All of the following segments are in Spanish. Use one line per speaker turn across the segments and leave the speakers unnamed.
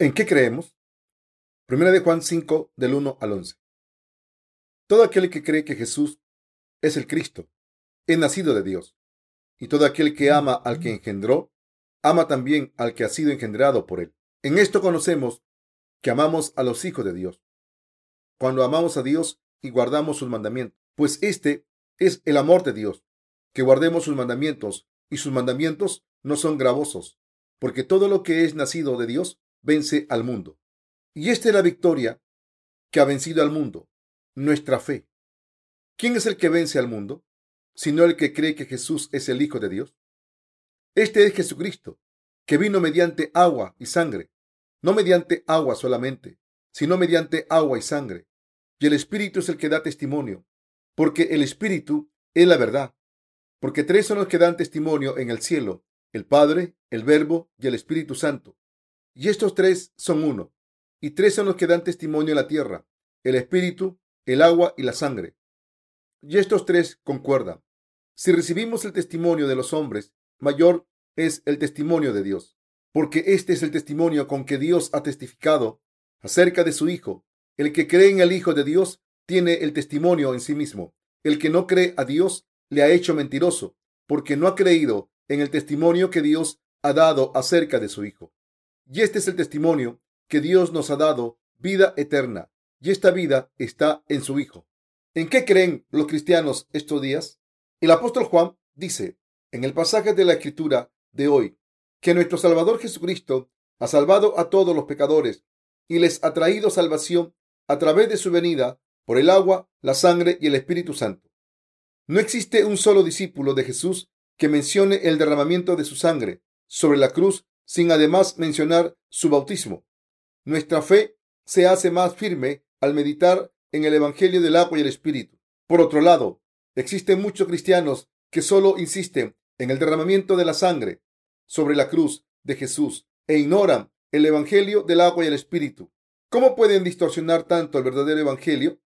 ¿En qué creemos? Primera de Juan 5, del 1 al 11. Todo aquel que cree que Jesús es el Cristo, es nacido de Dios. Y todo aquel que ama al que engendró, ama también al que ha sido engendrado por él. En esto conocemos que amamos a los hijos de Dios. Cuando amamos a Dios y guardamos sus mandamientos, pues este es el amor de Dios, que guardemos sus mandamientos, y sus mandamientos no son gravosos, porque todo lo que es nacido de Dios vence al mundo. Y esta es la victoria que ha vencido al mundo, nuestra fe. ¿Quién es el que vence al mundo? Sino el que cree que Jesús es el Hijo de Dios. Este es Jesucristo, que vino mediante agua y sangre, no mediante agua solamente, sino mediante agua y sangre. Y el Espíritu es el que da testimonio, porque el Espíritu es la verdad. Porque tres son los que dan testimonio en el cielo, el Padre, el Verbo y el Espíritu Santo. Y estos tres son uno. Y tres son los que dan testimonio en la tierra, el espíritu, el agua y la sangre. Y estos tres concuerdan. Si recibimos el testimonio de los hombres, mayor es el testimonio de Dios, porque este es el testimonio con que Dios ha testificado acerca de su Hijo. El que cree en el Hijo de Dios tiene el testimonio en sí mismo. El que no cree a Dios le ha hecho mentiroso, porque no ha creído en el testimonio que Dios ha dado acerca de su Hijo. Y este es el testimonio que Dios nos ha dado, vida eterna. Y esta vida está en su Hijo. ¿En qué creen los cristianos estos días? El apóstol Juan dice en el pasaje de la Escritura de hoy que nuestro Salvador Jesucristo ha salvado a todos los pecadores y les ha traído salvación a través de su venida por el agua, la sangre y el Espíritu Santo. No existe un solo discípulo de Jesús que mencione el derramamiento de su sangre sobre la cruz sin además mencionar su bautismo. Nuestra fe se hace más firme al meditar en el Evangelio del agua y el Espíritu. Por otro lado, existen muchos cristianos que solo insisten en el derramamiento de la sangre sobre la cruz de Jesús e ignoran el Evangelio del agua y el Espíritu. ¿Cómo pueden distorsionar tanto el verdadero Evangelio?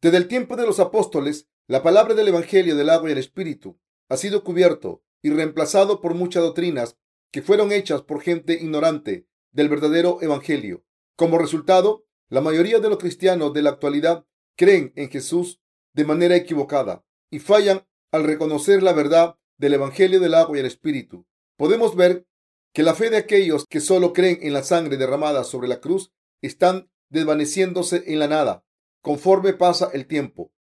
Desde el tiempo de los apóstoles, la palabra del Evangelio del agua y el Espíritu ha sido cubierto y reemplazado por muchas doctrinas que fueron hechas por gente ignorante del verdadero Evangelio. Como resultado, la mayoría de los cristianos de la actualidad creen en Jesús de manera equivocada y fallan al reconocer la verdad del Evangelio del agua y el Espíritu. Podemos ver que la fe de aquellos que solo creen en la sangre derramada sobre la cruz están desvaneciéndose en la nada conforme pasa el tiempo.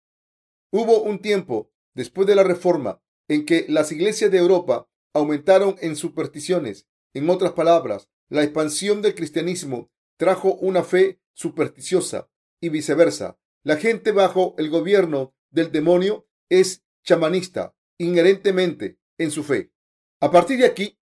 Hubo un tiempo después de la Reforma en que las iglesias de Europa aumentaron en supersticiones. En otras palabras, la expansión del cristianismo trajo una fe supersticiosa y viceversa. La gente bajo el gobierno del demonio es chamanista inherentemente en su fe. A partir de aquí,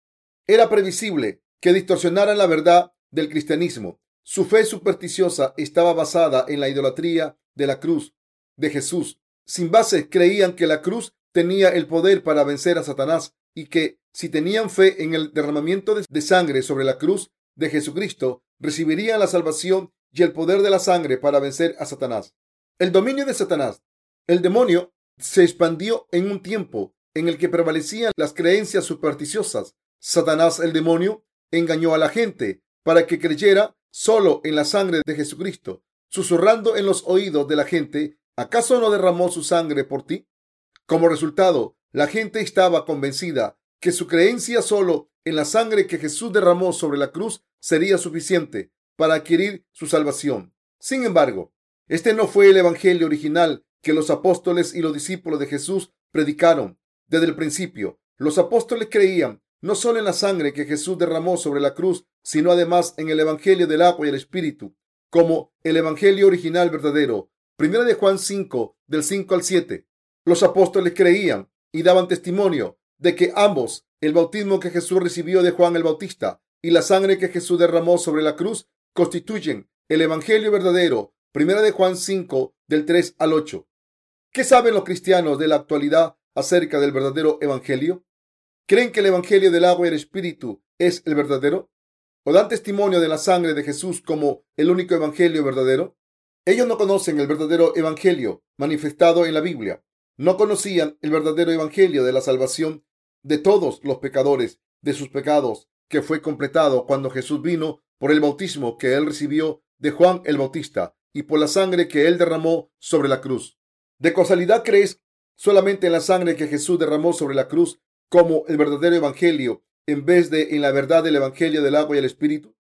era previsible que distorsionaran la verdad del cristianismo. Su fe supersticiosa estaba basada en la idolatría de la cruz de Jesús. Sin base creían que la cruz tenía el poder para vencer a Satanás y que si tenían fe en el derramamiento de sangre sobre la cruz de Jesucristo, recibirían la salvación y el poder de la sangre para vencer a Satanás. El dominio de Satanás. El demonio se expandió en un tiempo en el que prevalecían las creencias supersticiosas. Satanás, el demonio, engañó a la gente para que creyera solo en la sangre de Jesucristo, susurrando en los oídos de la gente, ¿acaso no derramó su sangre por ti? Como resultado, la gente estaba convencida que su creencia solo en la sangre que Jesús derramó sobre la cruz sería suficiente para adquirir su salvación. Sin embargo, este no fue el evangelio original que los apóstoles y los discípulos de Jesús predicaron desde el principio. Los apóstoles creían no solo en la sangre que Jesús derramó sobre la cruz, sino además en el evangelio del agua y el espíritu, como el evangelio original verdadero. Primera de Juan 5, del 5 al 7. Los apóstoles creían y daban testimonio de que ambos, el bautismo que Jesús recibió de Juan el Bautista y la sangre que Jesús derramó sobre la cruz, constituyen el Evangelio verdadero. Primera de Juan 5, del 3 al 8. ¿Qué saben los cristianos de la actualidad acerca del verdadero Evangelio? ¿Creen que el Evangelio del agua y el Espíritu es el verdadero? ¿O dan testimonio de la sangre de Jesús como el único Evangelio verdadero? Ellos no conocen el verdadero Evangelio manifestado en la Biblia no conocían el verdadero evangelio de la salvación de todos los pecadores de sus pecados que fue completado cuando Jesús vino por el bautismo que él recibió de Juan el Bautista y por la sangre que él derramó sobre la cruz. ¿De casualidad crees solamente en la sangre que Jesús derramó sobre la cruz como el verdadero evangelio en vez de en la verdad del evangelio del agua y el espíritu?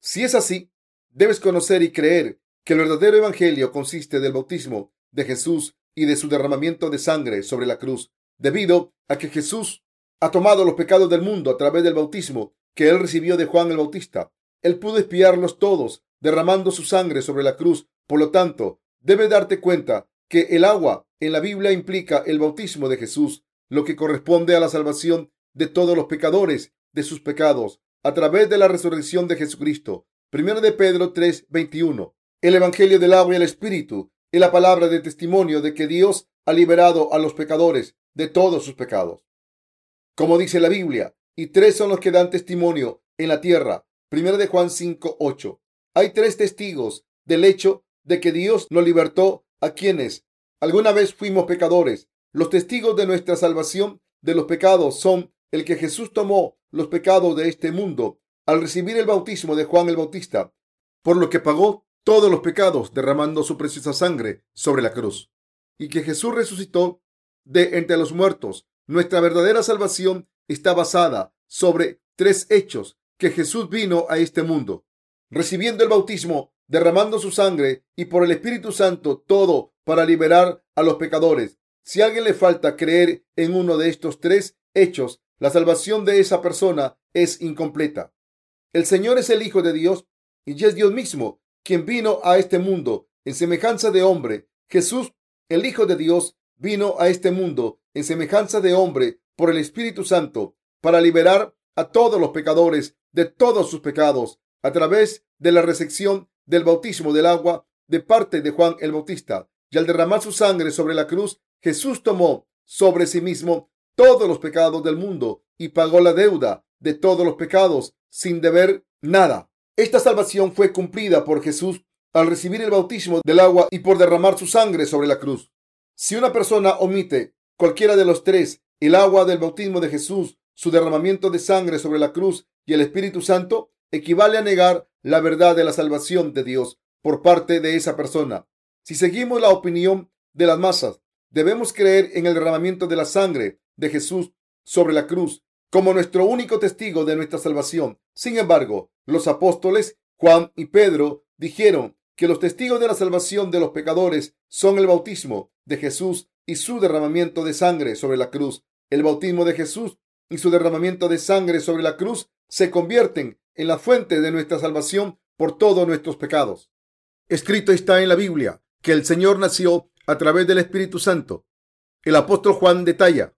Si es así, debes conocer y creer que el verdadero evangelio consiste del bautismo de Jesús y de su derramamiento de sangre sobre la cruz, debido a que Jesús ha tomado los pecados del mundo a través del bautismo que él recibió de Juan el Bautista. Él pudo espiarlos todos derramando su sangre sobre la cruz. Por lo tanto, debes darte cuenta que el agua en la Biblia implica el bautismo de Jesús, lo que corresponde a la salvación de todos los pecadores de sus pecados a través de la resurrección de Jesucristo. Primero de Pedro 3:21. El Evangelio del agua y el Espíritu es la palabra de testimonio de que Dios ha liberado a los pecadores de todos sus pecados. Como dice la Biblia, y tres son los que dan testimonio en la tierra. Primero de Juan 5:8. Hay tres testigos del hecho de que Dios nos libertó a quienes alguna vez fuimos pecadores. Los testigos de nuestra salvación de los pecados son el que Jesús tomó los pecados de este mundo al recibir el bautismo de Juan el Bautista, por lo que pagó todos los pecados derramando su preciosa sangre sobre la cruz, y que Jesús resucitó de entre los muertos. Nuestra verdadera salvación está basada sobre tres hechos que Jesús vino a este mundo, recibiendo el bautismo, derramando su sangre y por el Espíritu Santo todo para liberar a los pecadores. Si a alguien le falta creer en uno de estos tres hechos, la salvación de esa persona es incompleta. El Señor es el Hijo de Dios y es Dios mismo quien vino a este mundo en semejanza de hombre. Jesús, el Hijo de Dios, vino a este mundo en semejanza de hombre por el Espíritu Santo para liberar a todos los pecadores de todos sus pecados a través de la recepción del bautismo del agua de parte de Juan el Bautista. Y al derramar su sangre sobre la cruz, Jesús tomó sobre sí mismo todos los pecados del mundo y pagó la deuda de todos los pecados sin deber nada. Esta salvación fue cumplida por Jesús al recibir el bautismo del agua y por derramar su sangre sobre la cruz. Si una persona omite cualquiera de los tres, el agua del bautismo de Jesús, su derramamiento de sangre sobre la cruz y el Espíritu Santo, equivale a negar la verdad de la salvación de Dios por parte de esa persona. Si seguimos la opinión de las masas, debemos creer en el derramamiento de la sangre de Jesús sobre la cruz como nuestro único testigo de nuestra salvación. Sin embargo, los apóstoles Juan y Pedro dijeron que los testigos de la salvación de los pecadores son el bautismo de Jesús y su derramamiento de sangre sobre la cruz. El bautismo de Jesús y su derramamiento de sangre sobre la cruz se convierten en la fuente de nuestra salvación por todos nuestros pecados. Escrito está en la Biblia que el Señor nació a través del Espíritu Santo. El apóstol Juan detalla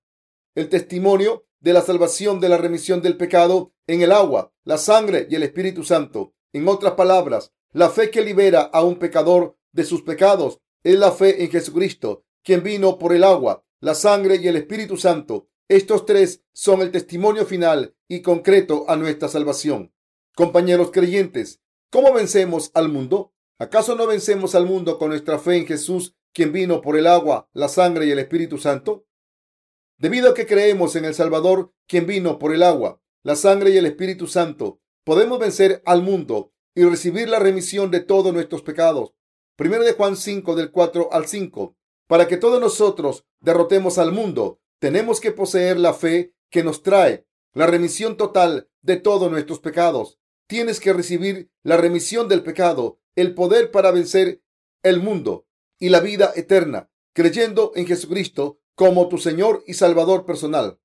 el testimonio de la salvación de la remisión del pecado en el agua, la sangre y el Espíritu Santo. En otras palabras, la fe que libera a un pecador de sus pecados es la fe en Jesucristo, quien vino por el agua, la sangre y el Espíritu Santo. Estos tres son el testimonio final y concreto a nuestra salvación. Compañeros creyentes, ¿cómo vencemos al mundo? ¿Acaso no vencemos al mundo con nuestra fe en Jesús, quien vino por el agua, la sangre y el Espíritu Santo? Debido a que creemos en el Salvador, quien vino por el agua, la sangre y el Espíritu Santo, podemos vencer al mundo y recibir la remisión de todos nuestros pecados. Primero de Juan 5 del 4 al 5. Para que todos nosotros derrotemos al mundo, tenemos que poseer la fe que nos trae la remisión total de todos nuestros pecados. Tienes que recibir la remisión del pecado, el poder para vencer el mundo y la vida eterna, creyendo en Jesucristo como tu Señor y Salvador personal,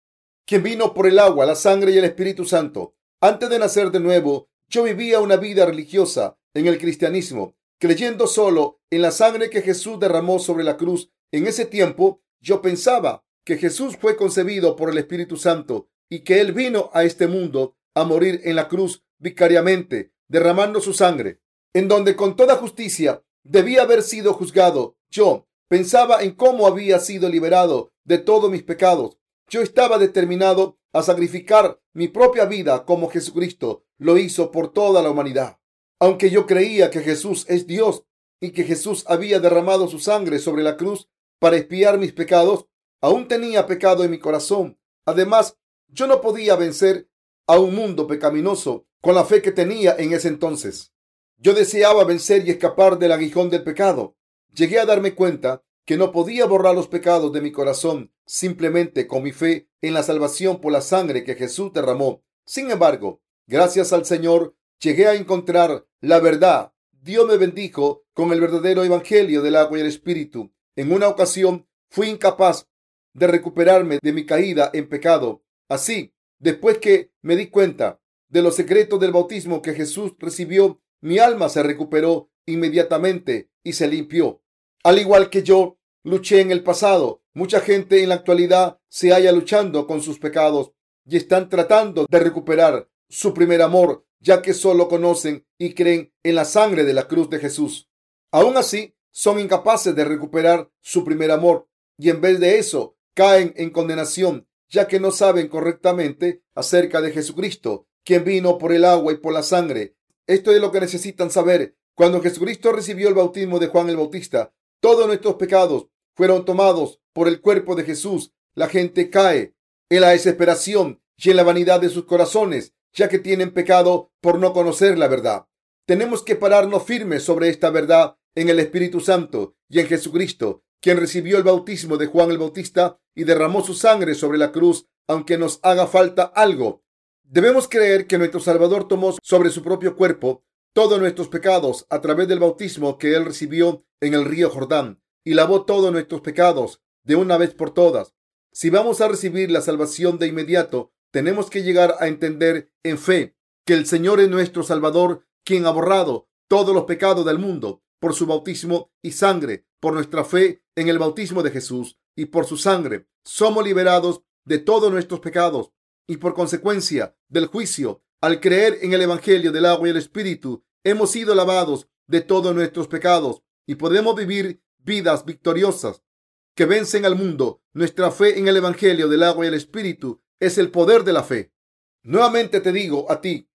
quien vino por el agua, la sangre y el Espíritu Santo. Antes de nacer de nuevo, yo vivía una vida religiosa en el cristianismo, creyendo solo en la sangre que Jesús derramó sobre la cruz. En ese tiempo, yo pensaba que Jesús fue concebido por el Espíritu Santo y que Él vino a este mundo a morir en la cruz vicariamente, derramando su sangre, en donde con toda justicia debía haber sido juzgado. Yo, Pensaba en cómo había sido liberado de todos mis pecados. Yo estaba determinado a sacrificar mi propia vida como Jesucristo lo hizo por toda la humanidad. Aunque yo creía que Jesús es Dios y que Jesús había derramado su sangre sobre la cruz para expiar mis pecados, aún tenía pecado en mi corazón. Además, yo no podía vencer a un mundo pecaminoso con la fe que tenía en ese entonces. Yo deseaba vencer y escapar del aguijón del pecado. Llegué a darme cuenta que no podía borrar los pecados de mi corazón simplemente con mi fe en la salvación por la sangre que Jesús derramó. Sin embargo, gracias al Señor, llegué a encontrar la verdad. Dios me bendijo con el verdadero evangelio del agua y el espíritu. En una ocasión fui incapaz de recuperarme de mi caída en pecado. Así, después que me di cuenta de los secretos del bautismo que Jesús recibió, mi alma se recuperó inmediatamente y se limpió. Al igual que yo luché en el pasado, mucha gente en la actualidad se halla luchando con sus pecados y están tratando de recuperar su primer amor, ya que solo conocen y creen en la sangre de la cruz de Jesús. Aún así, son incapaces de recuperar su primer amor y en vez de eso caen en condenación, ya que no saben correctamente acerca de Jesucristo, quien vino por el agua y por la sangre. Esto es lo que necesitan saber. Cuando Jesucristo recibió el bautismo de Juan el Bautista, todos nuestros pecados fueron tomados por el cuerpo de Jesús. La gente cae en la desesperación y en la vanidad de sus corazones, ya que tienen pecado por no conocer la verdad. Tenemos que pararnos firmes sobre esta verdad en el Espíritu Santo y en Jesucristo, quien recibió el bautismo de Juan el Bautista y derramó su sangre sobre la cruz, aunque nos haga falta algo. Debemos creer que nuestro Salvador tomó sobre su propio cuerpo todos nuestros pecados a través del bautismo que él recibió en el río Jordán y lavó todos nuestros pecados de una vez por todas. Si vamos a recibir la salvación de inmediato, tenemos que llegar a entender en fe que el Señor es nuestro Salvador, quien ha borrado todos los pecados del mundo por su bautismo y sangre, por nuestra fe en el bautismo de Jesús y por su sangre. Somos liberados de todos nuestros pecados y por consecuencia del juicio, al creer en el Evangelio del agua y el Espíritu, hemos sido lavados de todos nuestros pecados y podemos vivir vidas victoriosas que vencen al mundo. Nuestra fe en el Evangelio del agua y el Espíritu es el poder de la fe. Nuevamente te digo a ti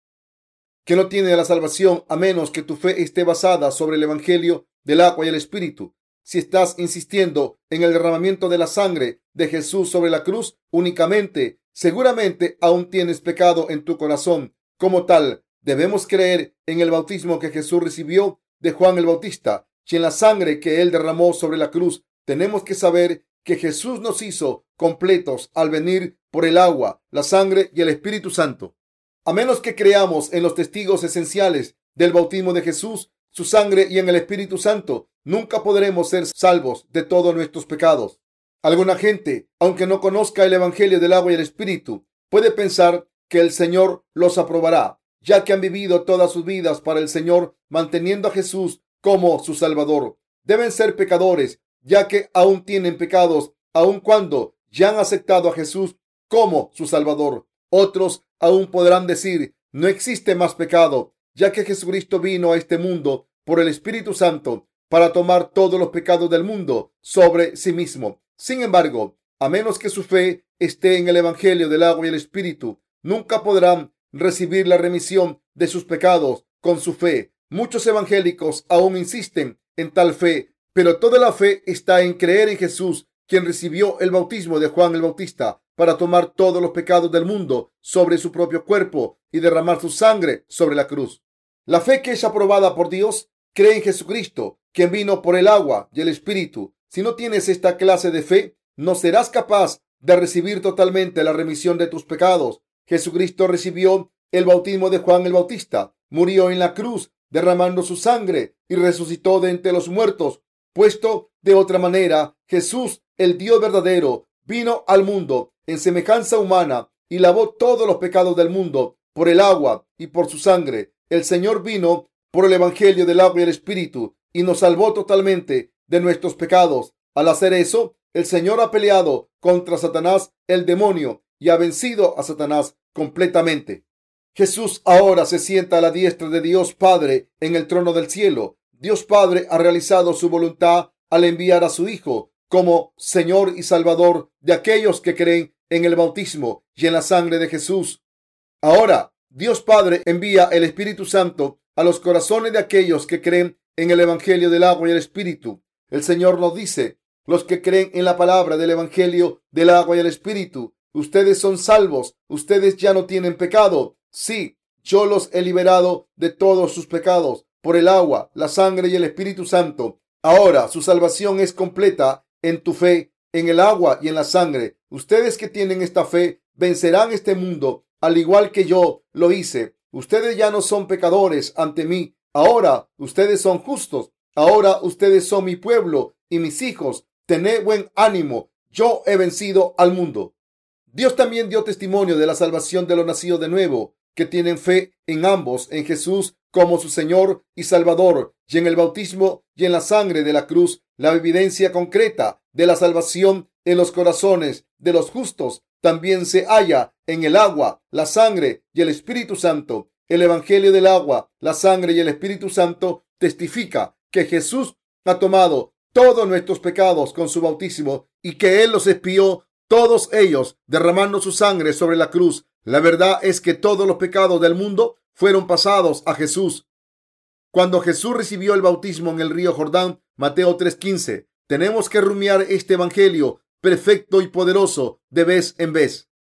que no tiene la salvación a menos que tu fe esté basada sobre el Evangelio del agua y el Espíritu. Si estás insistiendo en el derramamiento de la sangre de Jesús sobre la cruz únicamente, seguramente aún tienes pecado en tu corazón. Como tal, debemos creer en el bautismo que Jesús recibió de Juan el Bautista y en la sangre que él derramó sobre la cruz. Tenemos que saber que Jesús nos hizo completos al venir por el agua, la sangre y el Espíritu Santo. A menos que creamos en los testigos esenciales del bautismo de Jesús, su sangre y en el Espíritu Santo, nunca podremos ser salvos de todos nuestros pecados. Alguna gente, aunque no conozca el Evangelio del agua y el Espíritu, puede pensar que el Señor los aprobará, ya que han vivido todas sus vidas para el Señor, manteniendo a Jesús como su Salvador. Deben ser pecadores, ya que aún tienen pecados, aun cuando ya han aceptado a Jesús como su Salvador. Otros aún podrán decir, no existe más pecado, ya que Jesucristo vino a este mundo por el Espíritu Santo para tomar todos los pecados del mundo sobre sí mismo. Sin embargo, a menos que su fe esté en el Evangelio del agua y el Espíritu, nunca podrán recibir la remisión de sus pecados con su fe. Muchos evangélicos aún insisten en tal fe, pero toda la fe está en creer en Jesús, quien recibió el bautismo de Juan el Bautista para tomar todos los pecados del mundo sobre su propio cuerpo y derramar su sangre sobre la cruz. La fe que es aprobada por Dios cree en Jesucristo, quien vino por el agua y el Espíritu. Si no tienes esta clase de fe, no serás capaz de recibir totalmente la remisión de tus pecados. Jesucristo recibió el bautismo de Juan el Bautista, murió en la cruz, derramando su sangre y resucitó de entre los muertos. Puesto de otra manera, Jesús, el Dios verdadero, vino al mundo en semejanza humana y lavó todos los pecados del mundo por el agua y por su sangre. El Señor vino por el Evangelio del agua y el Espíritu y nos salvó totalmente de nuestros pecados. Al hacer eso, el Señor ha peleado contra Satanás, el demonio, y ha vencido a Satanás completamente. Jesús ahora se sienta a la diestra de Dios Padre en el trono del cielo. Dios Padre ha realizado su voluntad al enviar a su Hijo como Señor y Salvador de aquellos que creen en el bautismo y en la sangre de Jesús. Ahora, Dios Padre envía el Espíritu Santo a los corazones de aquellos que creen en el Evangelio del agua y el Espíritu. El Señor nos dice, los que creen en la palabra del Evangelio del agua y el Espíritu, ustedes son salvos, ustedes ya no tienen pecado. Sí, yo los he liberado de todos sus pecados por el agua, la sangre y el Espíritu Santo. Ahora su salvación es completa en tu fe, en el agua y en la sangre. Ustedes que tienen esta fe vencerán este mundo, al igual que yo lo hice. Ustedes ya no son pecadores ante mí. Ahora ustedes son justos. Ahora ustedes son mi pueblo y mis hijos. Tened buen ánimo. Yo he vencido al mundo. Dios también dio testimonio de la salvación de los nacidos de nuevo que tienen fe en ambos, en Jesús como su Señor y Salvador, y en el bautismo y en la sangre de la cruz, la evidencia concreta de la salvación en los corazones de los justos también se halla en el agua, la sangre y el Espíritu Santo. El Evangelio del agua, la sangre y el Espíritu Santo testifica que Jesús ha tomado todos nuestros pecados con su bautismo y que Él los expió todos ellos derramando su sangre sobre la cruz la verdad es que todos los pecados del mundo fueron pasados a Jesús. Cuando Jesús recibió el bautismo en el río Jordán, Mateo 3:15, tenemos que rumiar este evangelio perfecto y poderoso de vez en vez.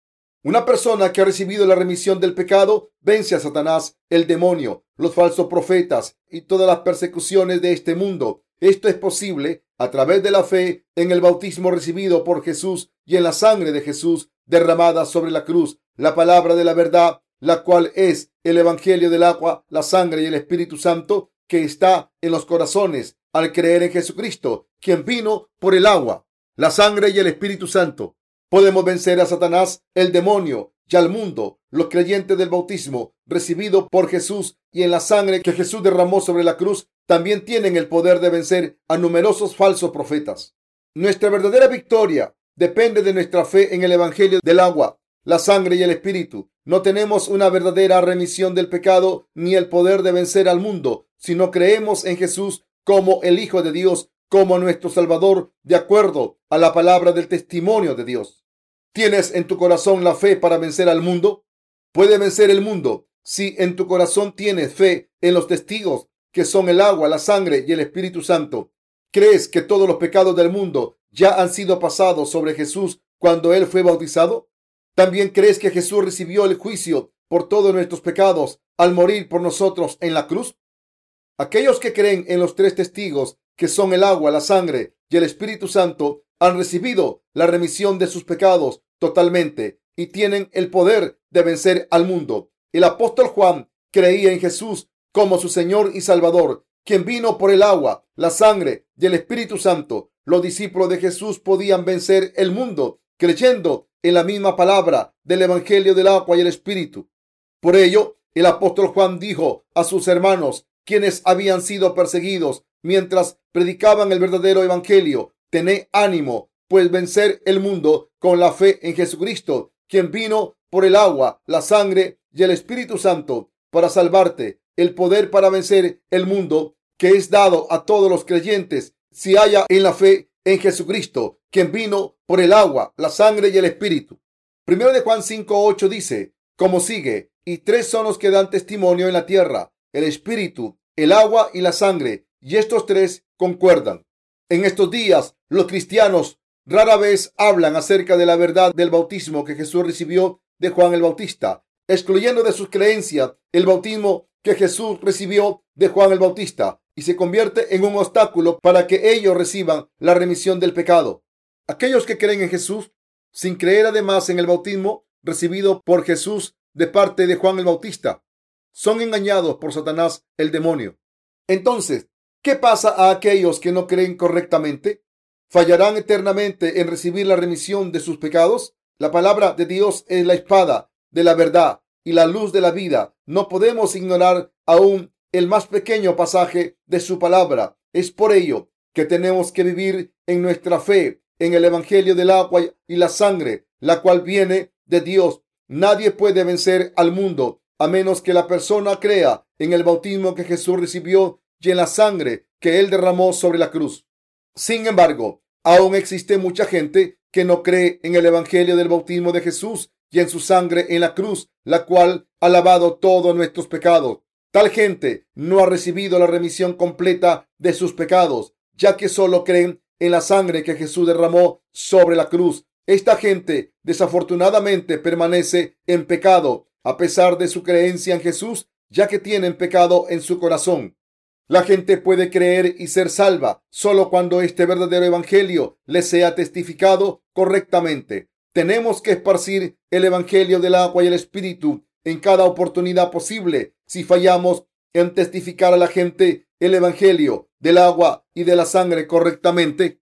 Una persona que ha recibido la remisión del pecado vence a Satanás, el demonio, los falsos profetas y todas las persecuciones de este mundo. Esto es posible a través de la fe en el bautismo recibido por Jesús y en la sangre de Jesús derramada sobre la cruz la palabra de la verdad, la cual es el Evangelio del agua, la sangre y el Espíritu Santo que está en los corazones al creer en Jesucristo, quien vino por el agua, la sangre y el Espíritu Santo. Podemos vencer a Satanás, el demonio y al mundo. Los creyentes del bautismo recibido por Jesús y en la sangre que Jesús derramó sobre la cruz también tienen el poder de vencer a numerosos falsos profetas. Nuestra verdadera victoria depende de nuestra fe en el Evangelio del agua, la sangre y el espíritu. No tenemos una verdadera remisión del pecado ni el poder de vencer al mundo si no creemos en Jesús como el Hijo de Dios, como nuestro Salvador, de acuerdo a la palabra del testimonio de Dios. ¿Tienes en tu corazón la fe para vencer al mundo? Puede vencer el mundo si en tu corazón tienes fe en los testigos que son el agua, la sangre y el Espíritu Santo. ¿Crees que todos los pecados del mundo ya han sido pasados sobre Jesús cuando Él fue bautizado? ¿También crees que Jesús recibió el juicio por todos nuestros pecados al morir por nosotros en la cruz? Aquellos que creen en los tres testigos, que son el agua, la sangre y el Espíritu Santo, han recibido la remisión de sus pecados totalmente y tienen el poder de vencer al mundo. El apóstol Juan creía en Jesús como su Señor y Salvador, quien vino por el agua, la sangre y el Espíritu Santo. Los discípulos de Jesús podían vencer el mundo creyendo en la misma palabra del Evangelio del agua y el Espíritu. Por ello, el apóstol Juan dijo a sus hermanos, quienes habían sido perseguidos mientras predicaban el verdadero Evangelio, tened ánimo, pues vencer el mundo con la fe en Jesucristo, quien vino por el agua, la sangre y el Espíritu Santo para salvarte, el poder para vencer el mundo que es dado a todos los creyentes si haya en la fe en Jesucristo, quien vino por el agua, la sangre y el espíritu. Primero de Juan 5.8 dice, como sigue, y tres son los que dan testimonio en la tierra, el espíritu, el agua y la sangre, y estos tres concuerdan. En estos días, los cristianos rara vez hablan acerca de la verdad del bautismo que Jesús recibió de Juan el Bautista, excluyendo de sus creencias el bautismo que Jesús recibió de Juan el Bautista y se convierte en un obstáculo para que ellos reciban la remisión del pecado. Aquellos que creen en Jesús, sin creer además en el bautismo recibido por Jesús de parte de Juan el Bautista, son engañados por Satanás el demonio. Entonces, ¿qué pasa a aquellos que no creen correctamente? ¿Fallarán eternamente en recibir la remisión de sus pecados? La palabra de Dios es la espada de la verdad y la luz de la vida. No podemos ignorar aún el más pequeño pasaje de su palabra. Es por ello que tenemos que vivir en nuestra fe en el Evangelio del agua y la sangre, la cual viene de Dios. Nadie puede vencer al mundo a menos que la persona crea en el bautismo que Jesús recibió y en la sangre que él derramó sobre la cruz. Sin embargo, aún existe mucha gente que no cree en el Evangelio del bautismo de Jesús y en su sangre en la cruz, la cual ha lavado todos nuestros pecados. Tal gente no ha recibido la remisión completa de sus pecados, ya que solo creen en la sangre que Jesús derramó sobre la cruz. Esta gente desafortunadamente permanece en pecado a pesar de su creencia en Jesús, ya que tienen pecado en su corazón. La gente puede creer y ser salva solo cuando este verdadero evangelio le sea testificado correctamente. Tenemos que esparcir el evangelio del agua y el espíritu en cada oportunidad posible. Si fallamos en testificar a la gente el evangelio del agua y de la sangre correctamente,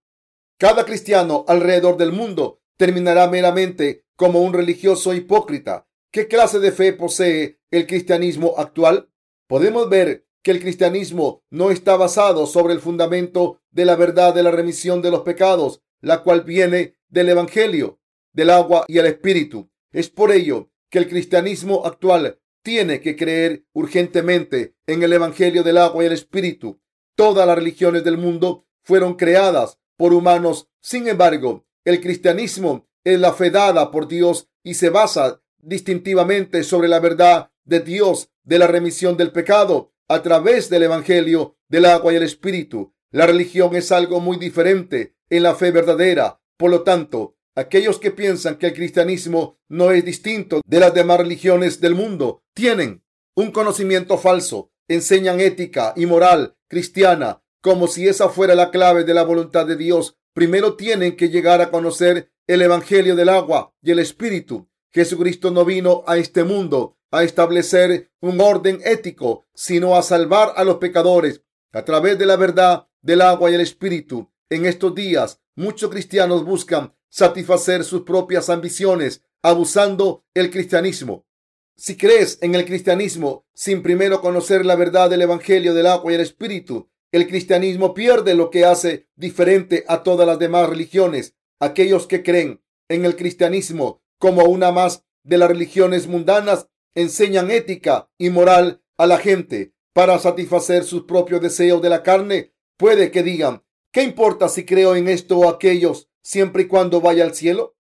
cada cristiano alrededor del mundo terminará meramente como un religioso hipócrita. ¿Qué clase de fe posee el cristianismo actual? Podemos ver que el cristianismo no está basado sobre el fundamento de la verdad de la remisión de los pecados, la cual viene del Evangelio, del agua y el Espíritu. Es por ello que el cristianismo actual tiene que creer urgentemente en el Evangelio del agua y el Espíritu. Todas las religiones del mundo fueron creadas por humanos. Sin embargo, el cristianismo es la fe dada por Dios y se basa distintivamente sobre la verdad de Dios de la remisión del pecado a través del Evangelio del agua y el Espíritu. La religión es algo muy diferente en la fe verdadera. Por lo tanto, aquellos que piensan que el cristianismo no es distinto de las demás religiones del mundo tienen un conocimiento falso. Enseñan ética y moral cristiana como si esa fuera la clave de la voluntad de Dios. Primero tienen que llegar a conocer el Evangelio del agua y el Espíritu. Jesucristo no vino a este mundo a establecer un orden ético, sino a salvar a los pecadores a través de la verdad del agua y el espíritu. En estos días, muchos cristianos buscan satisfacer sus propias ambiciones abusando el cristianismo. Si crees en el cristianismo sin primero conocer la verdad del evangelio del agua y el espíritu, el cristianismo pierde lo que hace diferente a todas las demás religiones. Aquellos que creen en el cristianismo como una más de las religiones mundanas enseñan ética y moral a la gente para satisfacer sus propios deseos de la carne, puede que digan, ¿qué importa si creo en esto o aquellos siempre y cuando vaya al cielo?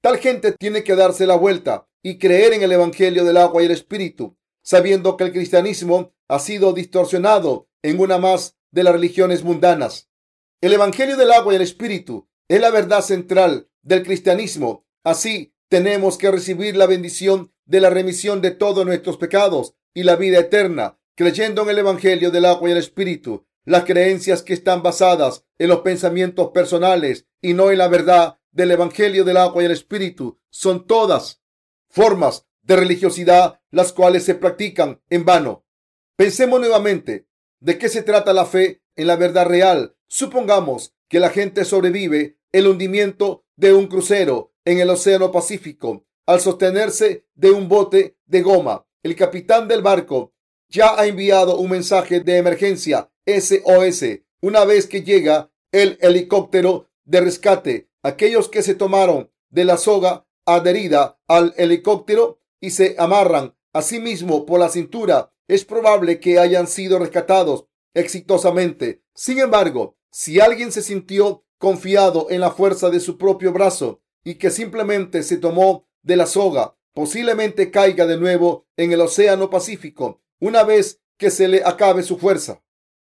Tal gente tiene que darse la vuelta y creer en el Evangelio del agua y el Espíritu, sabiendo que el cristianismo ha sido distorsionado en una más de las religiones mundanas. El Evangelio del agua y el Espíritu es la verdad central del cristianismo. Así tenemos que recibir la bendición de la remisión de todos nuestros pecados y la vida eterna, creyendo en el Evangelio del agua y el Espíritu. Las creencias que están basadas en los pensamientos personales y no en la verdad del Evangelio del agua y el Espíritu son todas formas de religiosidad las cuales se practican en vano. Pensemos nuevamente de qué se trata la fe en la verdad real. Supongamos que la gente sobrevive el hundimiento de un crucero en el Océano Pacífico al sostenerse de un bote de goma. El capitán del barco ya ha enviado un mensaje de emergencia SOS. Una vez que llega el helicóptero de rescate, aquellos que se tomaron de la soga adherida al helicóptero y se amarran a sí mismo por la cintura, es probable que hayan sido rescatados exitosamente. Sin embargo, si alguien se sintió confiado en la fuerza de su propio brazo y que simplemente se tomó de la soga posiblemente caiga de nuevo en el océano Pacífico una vez que se le acabe su fuerza.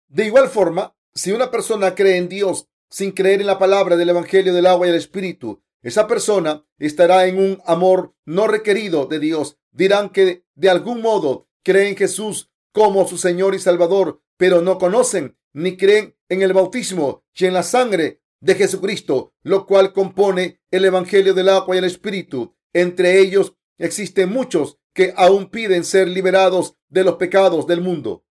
De igual forma, si una persona cree en Dios sin creer en la palabra del Evangelio del agua y el Espíritu, esa persona estará en un amor no requerido de Dios. Dirán que de algún modo creen en Jesús como su Señor y Salvador, pero no conocen ni creen en el bautismo y en la sangre de Jesucristo, lo cual compone el Evangelio del agua y el Espíritu. Entre ellos existen muchos que aún piden ser liberados de los pecados del mundo.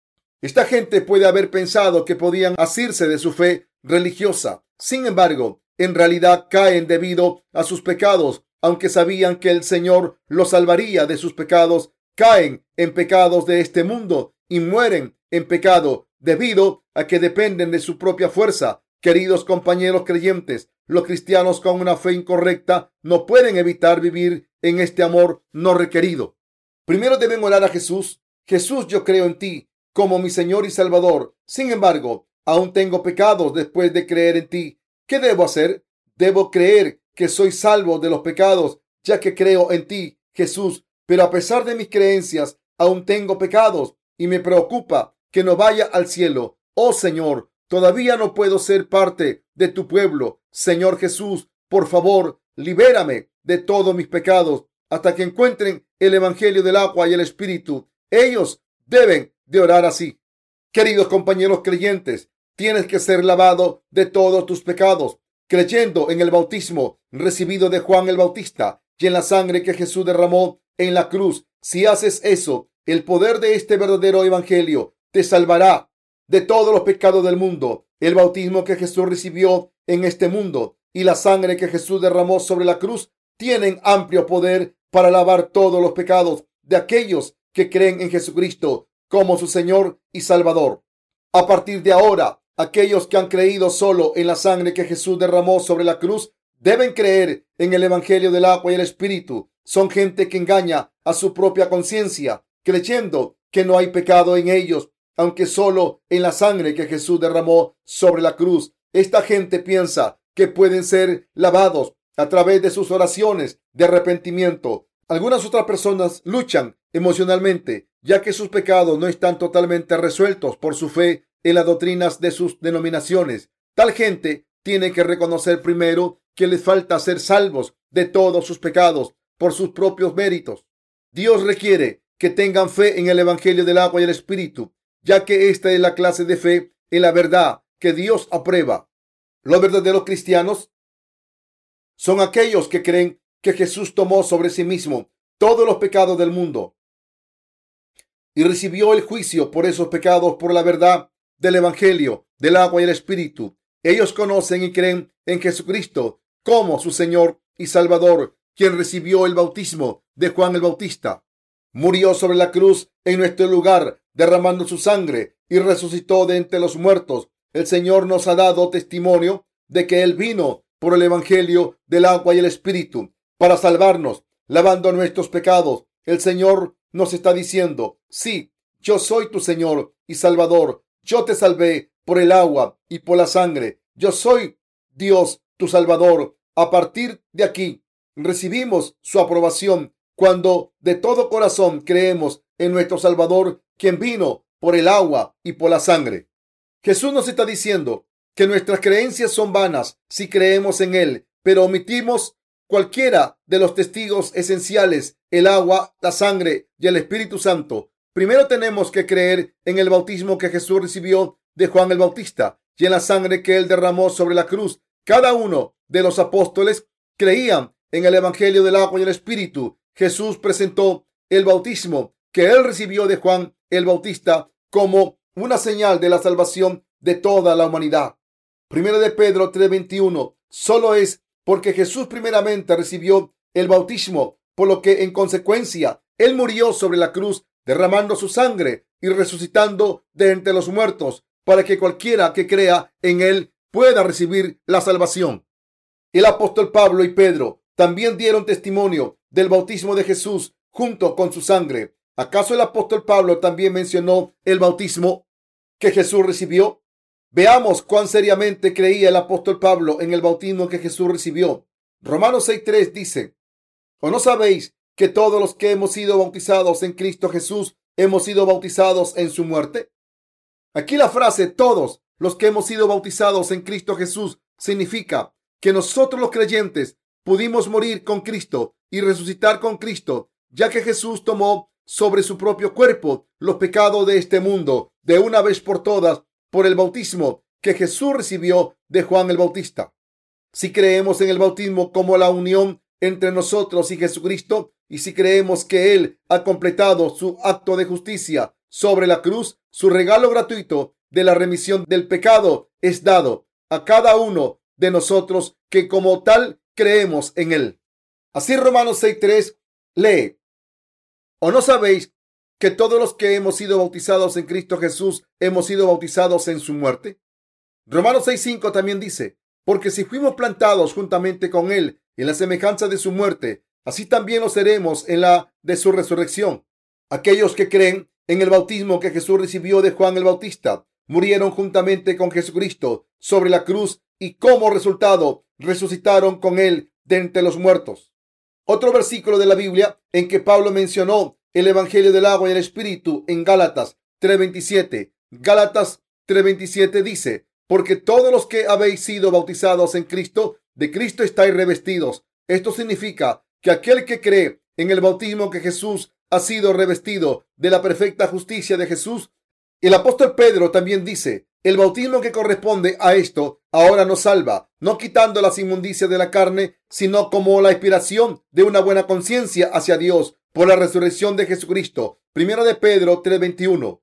Esta gente puede haber pensado que podían asirse de su fe religiosa. Sin embargo, en realidad caen debido a sus pecados, aunque sabían que el Señor los salvaría de sus pecados, caen en pecados de este mundo y mueren en pecado debido a que dependen de su propia fuerza. Queridos compañeros creyentes, los cristianos con una fe incorrecta no pueden evitar vivir en este amor no requerido. Primero deben orar a Jesús. Jesús, yo creo en ti como mi Señor y Salvador. Sin embargo, aún tengo pecados después de creer en ti. ¿Qué debo hacer? Debo creer que soy salvo de los pecados, ya que creo en ti, Jesús. Pero a pesar de mis creencias, aún tengo pecados y me preocupa que no vaya al cielo. Oh Señor, todavía no puedo ser parte de tu pueblo. Señor Jesús, por favor, libérame de todos mis pecados hasta que encuentren el Evangelio del agua y el Espíritu. Ellos deben de orar así. Queridos compañeros creyentes, tienes que ser lavado de todos tus pecados, creyendo en el bautismo recibido de Juan el Bautista y en la sangre que Jesús derramó en la cruz. Si haces eso, el poder de este verdadero evangelio te salvará de todos los pecados del mundo. El bautismo que Jesús recibió en este mundo y la sangre que Jesús derramó sobre la cruz tienen amplio poder para lavar todos los pecados de aquellos que creen en Jesucristo como su Señor y Salvador. A partir de ahora, aquellos que han creído solo en la sangre que Jesús derramó sobre la cruz deben creer en el Evangelio del agua y el Espíritu. Son gente que engaña a su propia conciencia, creyendo que no hay pecado en ellos, aunque solo en la sangre que Jesús derramó sobre la cruz. Esta gente piensa que pueden ser lavados a través de sus oraciones de arrepentimiento. Algunas otras personas luchan emocionalmente, ya que sus pecados no están totalmente resueltos por su fe en las doctrinas de sus denominaciones. Tal gente tiene que reconocer primero que les falta ser salvos de todos sus pecados por sus propios méritos. Dios requiere que tengan fe en el Evangelio del agua y el Espíritu, ya que esta es la clase de fe en la verdad que Dios aprueba. Los verdaderos cristianos son aquellos que creen que Jesús tomó sobre sí mismo todos los pecados del mundo y recibió el juicio por esos pecados por la verdad del Evangelio, del agua y el Espíritu. Ellos conocen y creen en Jesucristo como su Señor y Salvador, quien recibió el bautismo de Juan el Bautista. Murió sobre la cruz en nuestro lugar, derramando su sangre y resucitó de entre los muertos. El Señor nos ha dado testimonio de que Él vino por el Evangelio del agua y el Espíritu para salvarnos, lavando nuestros pecados. El Señor nos está diciendo, sí, yo soy tu Señor y Salvador. Yo te salvé por el agua y por la sangre. Yo soy Dios, tu Salvador. A partir de aquí, recibimos su aprobación cuando de todo corazón creemos en nuestro Salvador, quien vino por el agua y por la sangre. Jesús nos está diciendo, que nuestras creencias son vanas si creemos en Él, pero omitimos cualquiera de los testigos esenciales, el agua, la sangre y el Espíritu Santo. Primero tenemos que creer en el bautismo que Jesús recibió de Juan el Bautista y en la sangre que él derramó sobre la cruz. Cada uno de los apóstoles creían en el Evangelio del agua y el Espíritu. Jesús presentó el bautismo que él recibió de Juan el Bautista como una señal de la salvación de toda la humanidad. Primero de Pedro 3:21. Solo es porque Jesús primeramente recibió el bautismo, por lo que en consecuencia Él murió sobre la cruz, derramando su sangre y resucitando de entre los muertos, para que cualquiera que crea en Él pueda recibir la salvación. El apóstol Pablo y Pedro también dieron testimonio del bautismo de Jesús junto con su sangre. ¿Acaso el apóstol Pablo también mencionó el bautismo que Jesús recibió? Veamos cuán seriamente creía el apóstol Pablo en el bautismo que Jesús recibió. Romanos 6.3 dice, ¿o no sabéis que todos los que hemos sido bautizados en Cristo Jesús hemos sido bautizados en su muerte? Aquí la frase todos los que hemos sido bautizados en Cristo Jesús significa que nosotros los creyentes pudimos morir con Cristo y resucitar con Cristo, ya que Jesús tomó sobre su propio cuerpo los pecados de este mundo de una vez por todas por el bautismo que Jesús recibió de Juan el Bautista. Si creemos en el bautismo como la unión entre nosotros y Jesucristo, y si creemos que Él ha completado su acto de justicia sobre la cruz, su regalo gratuito de la remisión del pecado es dado a cada uno de nosotros que como tal creemos en Él. Así Romanos 6.3 lee, ¿o no sabéis que todos los que hemos sido bautizados en Cristo Jesús hemos sido bautizados en su muerte? Romanos 6:5 también dice, porque si fuimos plantados juntamente con Él en la semejanza de su muerte, así también lo seremos en la de su resurrección. Aquellos que creen en el bautismo que Jesús recibió de Juan el Bautista murieron juntamente con Jesucristo sobre la cruz y como resultado resucitaron con Él de entre los muertos. Otro versículo de la Biblia en que Pablo mencionó el Evangelio del agua y el Espíritu en Gálatas 3:27. Gálatas 3:27 dice, porque todos los que habéis sido bautizados en Cristo, de Cristo estáis revestidos. Esto significa que aquel que cree en el bautismo que Jesús ha sido revestido de la perfecta justicia de Jesús. El apóstol Pedro también dice, el bautismo que corresponde a esto ahora nos salva, no quitando las inmundicias de la carne, sino como la inspiración de una buena conciencia hacia Dios por la resurrección de Jesucristo. Primera de Pedro 3:21.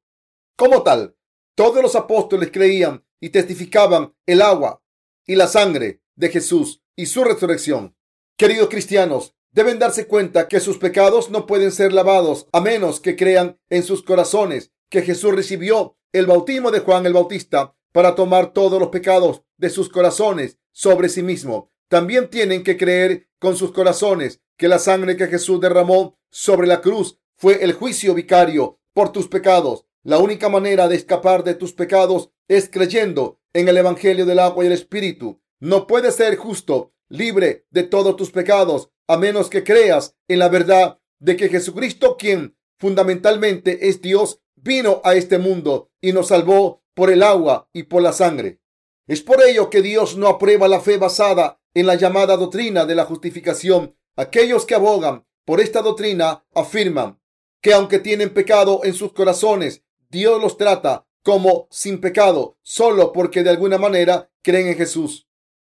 Como tal, todos los apóstoles creían y testificaban el agua y la sangre de Jesús y su resurrección. Queridos cristianos, deben darse cuenta que sus pecados no pueden ser lavados a menos que crean en sus corazones que Jesús recibió el bautismo de Juan el Bautista para tomar todos los pecados de sus corazones sobre sí mismo. También tienen que creer con sus corazones que la sangre que Jesús derramó sobre la cruz fue el juicio vicario por tus pecados. La única manera de escapar de tus pecados es creyendo en el Evangelio del agua y el Espíritu. No puedes ser justo, libre de todos tus pecados, a menos que creas en la verdad de que Jesucristo, quien fundamentalmente es Dios, vino a este mundo y nos salvó por el agua y por la sangre. Es por ello que Dios no aprueba la fe basada en la llamada doctrina de la justificación. Aquellos que abogan por esta doctrina afirman que aunque tienen pecado en sus corazones, Dios los trata como sin pecado, solo porque de alguna manera creen en Jesús.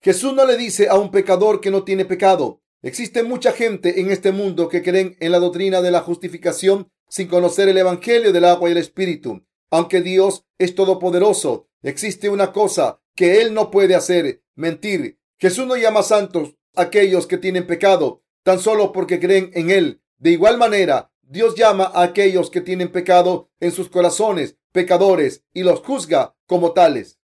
Jesús no le dice a un pecador que no tiene pecado. Existe mucha gente en este mundo que creen en la doctrina de la justificación sin conocer el Evangelio del agua y el Espíritu. Aunque Dios es todopoderoso, existe una cosa que Él no puede hacer, mentir. Jesús no llama santos a aquellos que tienen pecado, tan solo porque creen en Él. De igual manera, Dios llama a aquellos que tienen pecado en sus corazones pecadores y los juzga como tales.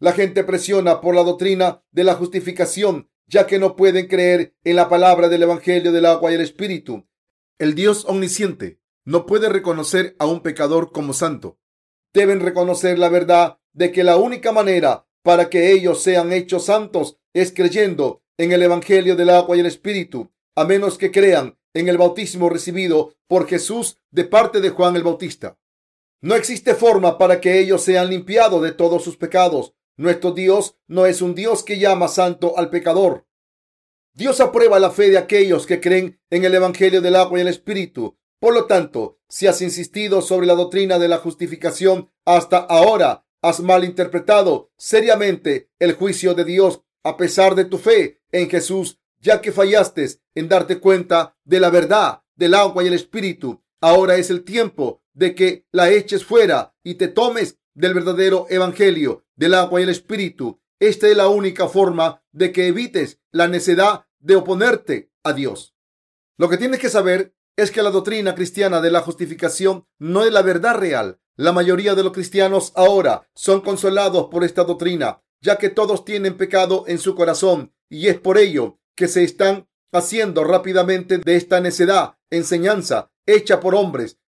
La gente presiona por la doctrina de la justificación, ya que no pueden creer en la palabra del Evangelio del agua y el Espíritu. El Dios omnisciente no puede reconocer a un pecador como santo. Deben reconocer la verdad de que la única manera para que ellos sean hechos santos es creyendo en el Evangelio del agua y el Espíritu, a menos que crean en el bautismo recibido por Jesús de parte de Juan el Bautista. No existe forma para que ellos sean limpiados de todos sus pecados. Nuestro Dios no es un Dios que llama santo al pecador. Dios aprueba la fe de aquellos que creen en el Evangelio del agua y el Espíritu. Por lo tanto, si has insistido sobre la doctrina de la justificación hasta ahora, has malinterpretado seriamente el juicio de Dios a pesar de tu fe en Jesús ya que fallaste en darte cuenta de la verdad del agua y el espíritu. Ahora es el tiempo de que la eches fuera y te tomes del verdadero evangelio del agua y el espíritu. Esta es la única forma de que evites la necedad de oponerte a Dios. Lo que tienes que saber es que la doctrina cristiana de la justificación no es la verdad real. La mayoría de los cristianos ahora son consolados por esta doctrina, ya que todos tienen pecado en su corazón y es por ello que se están haciendo rápidamente de esta necedad enseñanza hecha por hombres.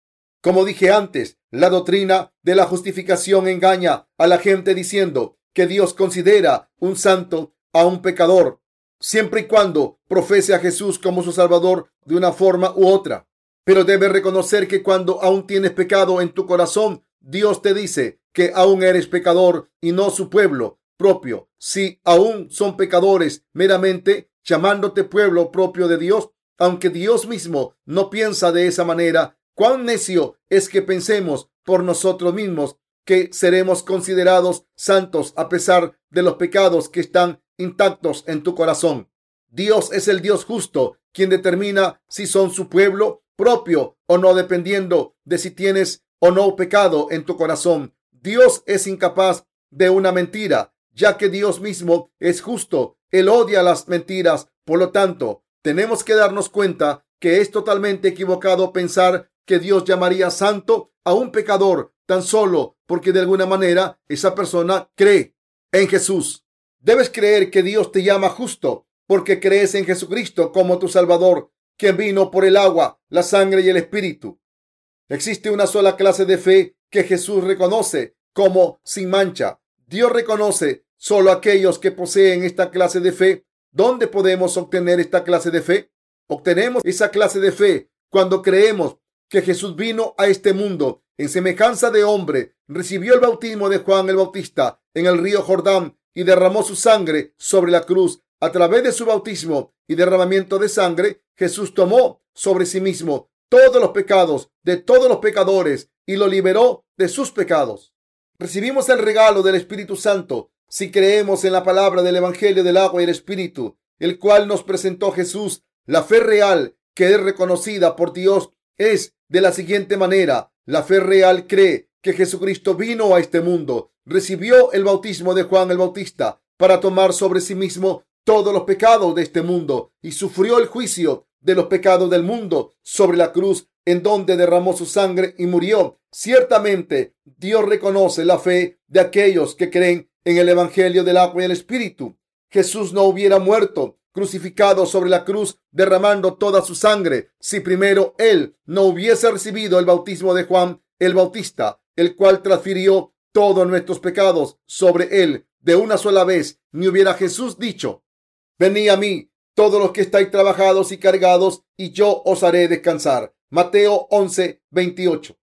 Como dije antes, la doctrina de la justificación engaña a la gente diciendo que Dios considera un santo a un pecador, siempre y cuando profese a Jesús como su Salvador de una forma u otra. Pero debes reconocer que cuando aún tienes pecado en tu corazón, Dios te dice que aún eres pecador y no su pueblo propio. Si aún son pecadores meramente, llamándote pueblo propio de Dios, aunque Dios mismo no piensa de esa manera. Cuán necio es que pensemos por nosotros mismos que seremos considerados santos a pesar de los pecados que están intactos en tu corazón. Dios es el Dios justo, quien determina si son su pueblo propio o no, dependiendo de si tienes o no pecado en tu corazón. Dios es incapaz de una mentira, ya que Dios mismo es justo él odia las mentiras. Por lo tanto, tenemos que darnos cuenta que es totalmente equivocado pensar que Dios llamaría santo a un pecador tan solo porque de alguna manera esa persona cree en Jesús. Debes creer que Dios te llama justo porque crees en Jesucristo como tu Salvador, quien vino por el agua, la sangre y el Espíritu. Existe una sola clase de fe que Jesús reconoce como sin mancha. Dios reconoce solo aquellos que poseen esta clase de fe. ¿Dónde podemos obtener esta clase de fe? Obtenemos esa clase de fe cuando creemos que Jesús vino a este mundo en semejanza de hombre, recibió el bautismo de Juan el Bautista en el río Jordán y derramó su sangre sobre la cruz. A través de su bautismo y derramamiento de sangre, Jesús tomó sobre sí mismo todos los pecados de todos los pecadores y lo liberó de sus pecados. Recibimos el regalo del Espíritu Santo si creemos en la palabra del Evangelio del agua y el Espíritu, el cual nos presentó Jesús. La fe real que es reconocida por Dios es de la siguiente manera. La fe real cree que Jesucristo vino a este mundo, recibió el bautismo de Juan el Bautista para tomar sobre sí mismo todos los pecados de este mundo y sufrió el juicio de los pecados del mundo sobre la cruz en donde derramó su sangre y murió. Ciertamente, Dios reconoce la fe de aquellos que creen en el Evangelio del agua y el Espíritu. Jesús no hubiera muerto crucificado sobre la cruz, derramando toda su sangre, si primero él no hubiese recibido el bautismo de Juan el Bautista, el cual transfirió todos nuestros pecados sobre él de una sola vez, ni hubiera Jesús dicho, venid a mí, todos los que estáis trabajados y cargados, y yo os haré descansar. Mateo 11, 28.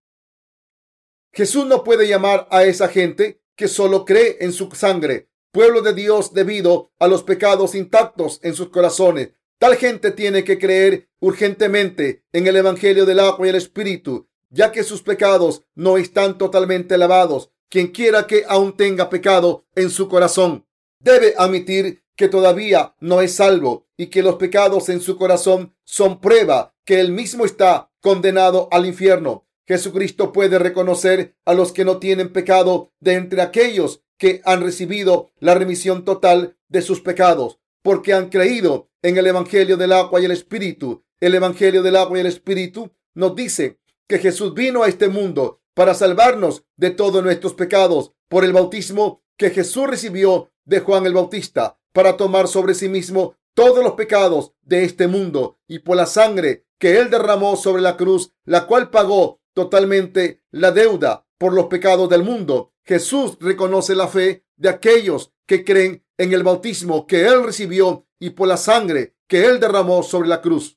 Jesús no puede llamar a esa gente que solo cree en su sangre, pueblo de Dios debido a los pecados intactos en sus corazones. Tal gente tiene que creer urgentemente en el Evangelio del agua y el Espíritu, ya que sus pecados no están totalmente lavados. Quien quiera que aún tenga pecado en su corazón debe admitir que todavía no es salvo y que los pecados en su corazón son prueba que él mismo está condenado al infierno. Jesucristo puede reconocer a los que no tienen pecado de entre aquellos que han recibido la remisión total de sus pecados, porque han creído en el Evangelio del agua y el Espíritu. El Evangelio del agua y el Espíritu nos dice que Jesús vino a este mundo para salvarnos de todos nuestros pecados por el bautismo que Jesús recibió de Juan el Bautista, para tomar sobre sí mismo todos los pecados de este mundo y por la sangre que él derramó sobre la cruz, la cual pagó totalmente la deuda por los pecados del mundo. Jesús reconoce la fe de aquellos que creen en el bautismo que él recibió y por la sangre que él derramó sobre la cruz.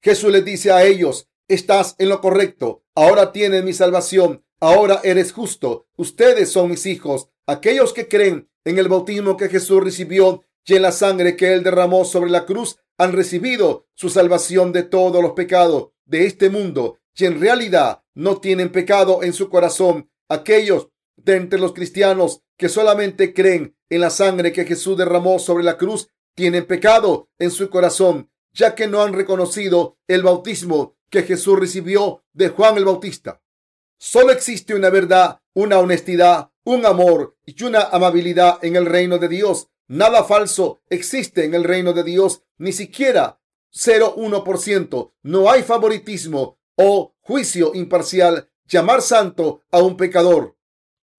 Jesús les dice a ellos, estás en lo correcto, ahora tienes mi salvación, ahora eres justo, ustedes son mis hijos, aquellos que creen en el bautismo que Jesús recibió y en la sangre que él derramó sobre la cruz, han recibido su salvación de todos los pecados de este mundo y en realidad no tienen pecado en su corazón. Aquellos de entre los cristianos que solamente creen en la sangre que Jesús derramó sobre la cruz tienen pecado en su corazón, ya que no han reconocido el bautismo que Jesús recibió de Juan el Bautista. Solo existe una verdad, una honestidad, un amor y una amabilidad en el reino de Dios. Nada falso existe en el reino de Dios, ni siquiera 0,1%. No hay favoritismo o juicio imparcial. Llamar santo a un pecador.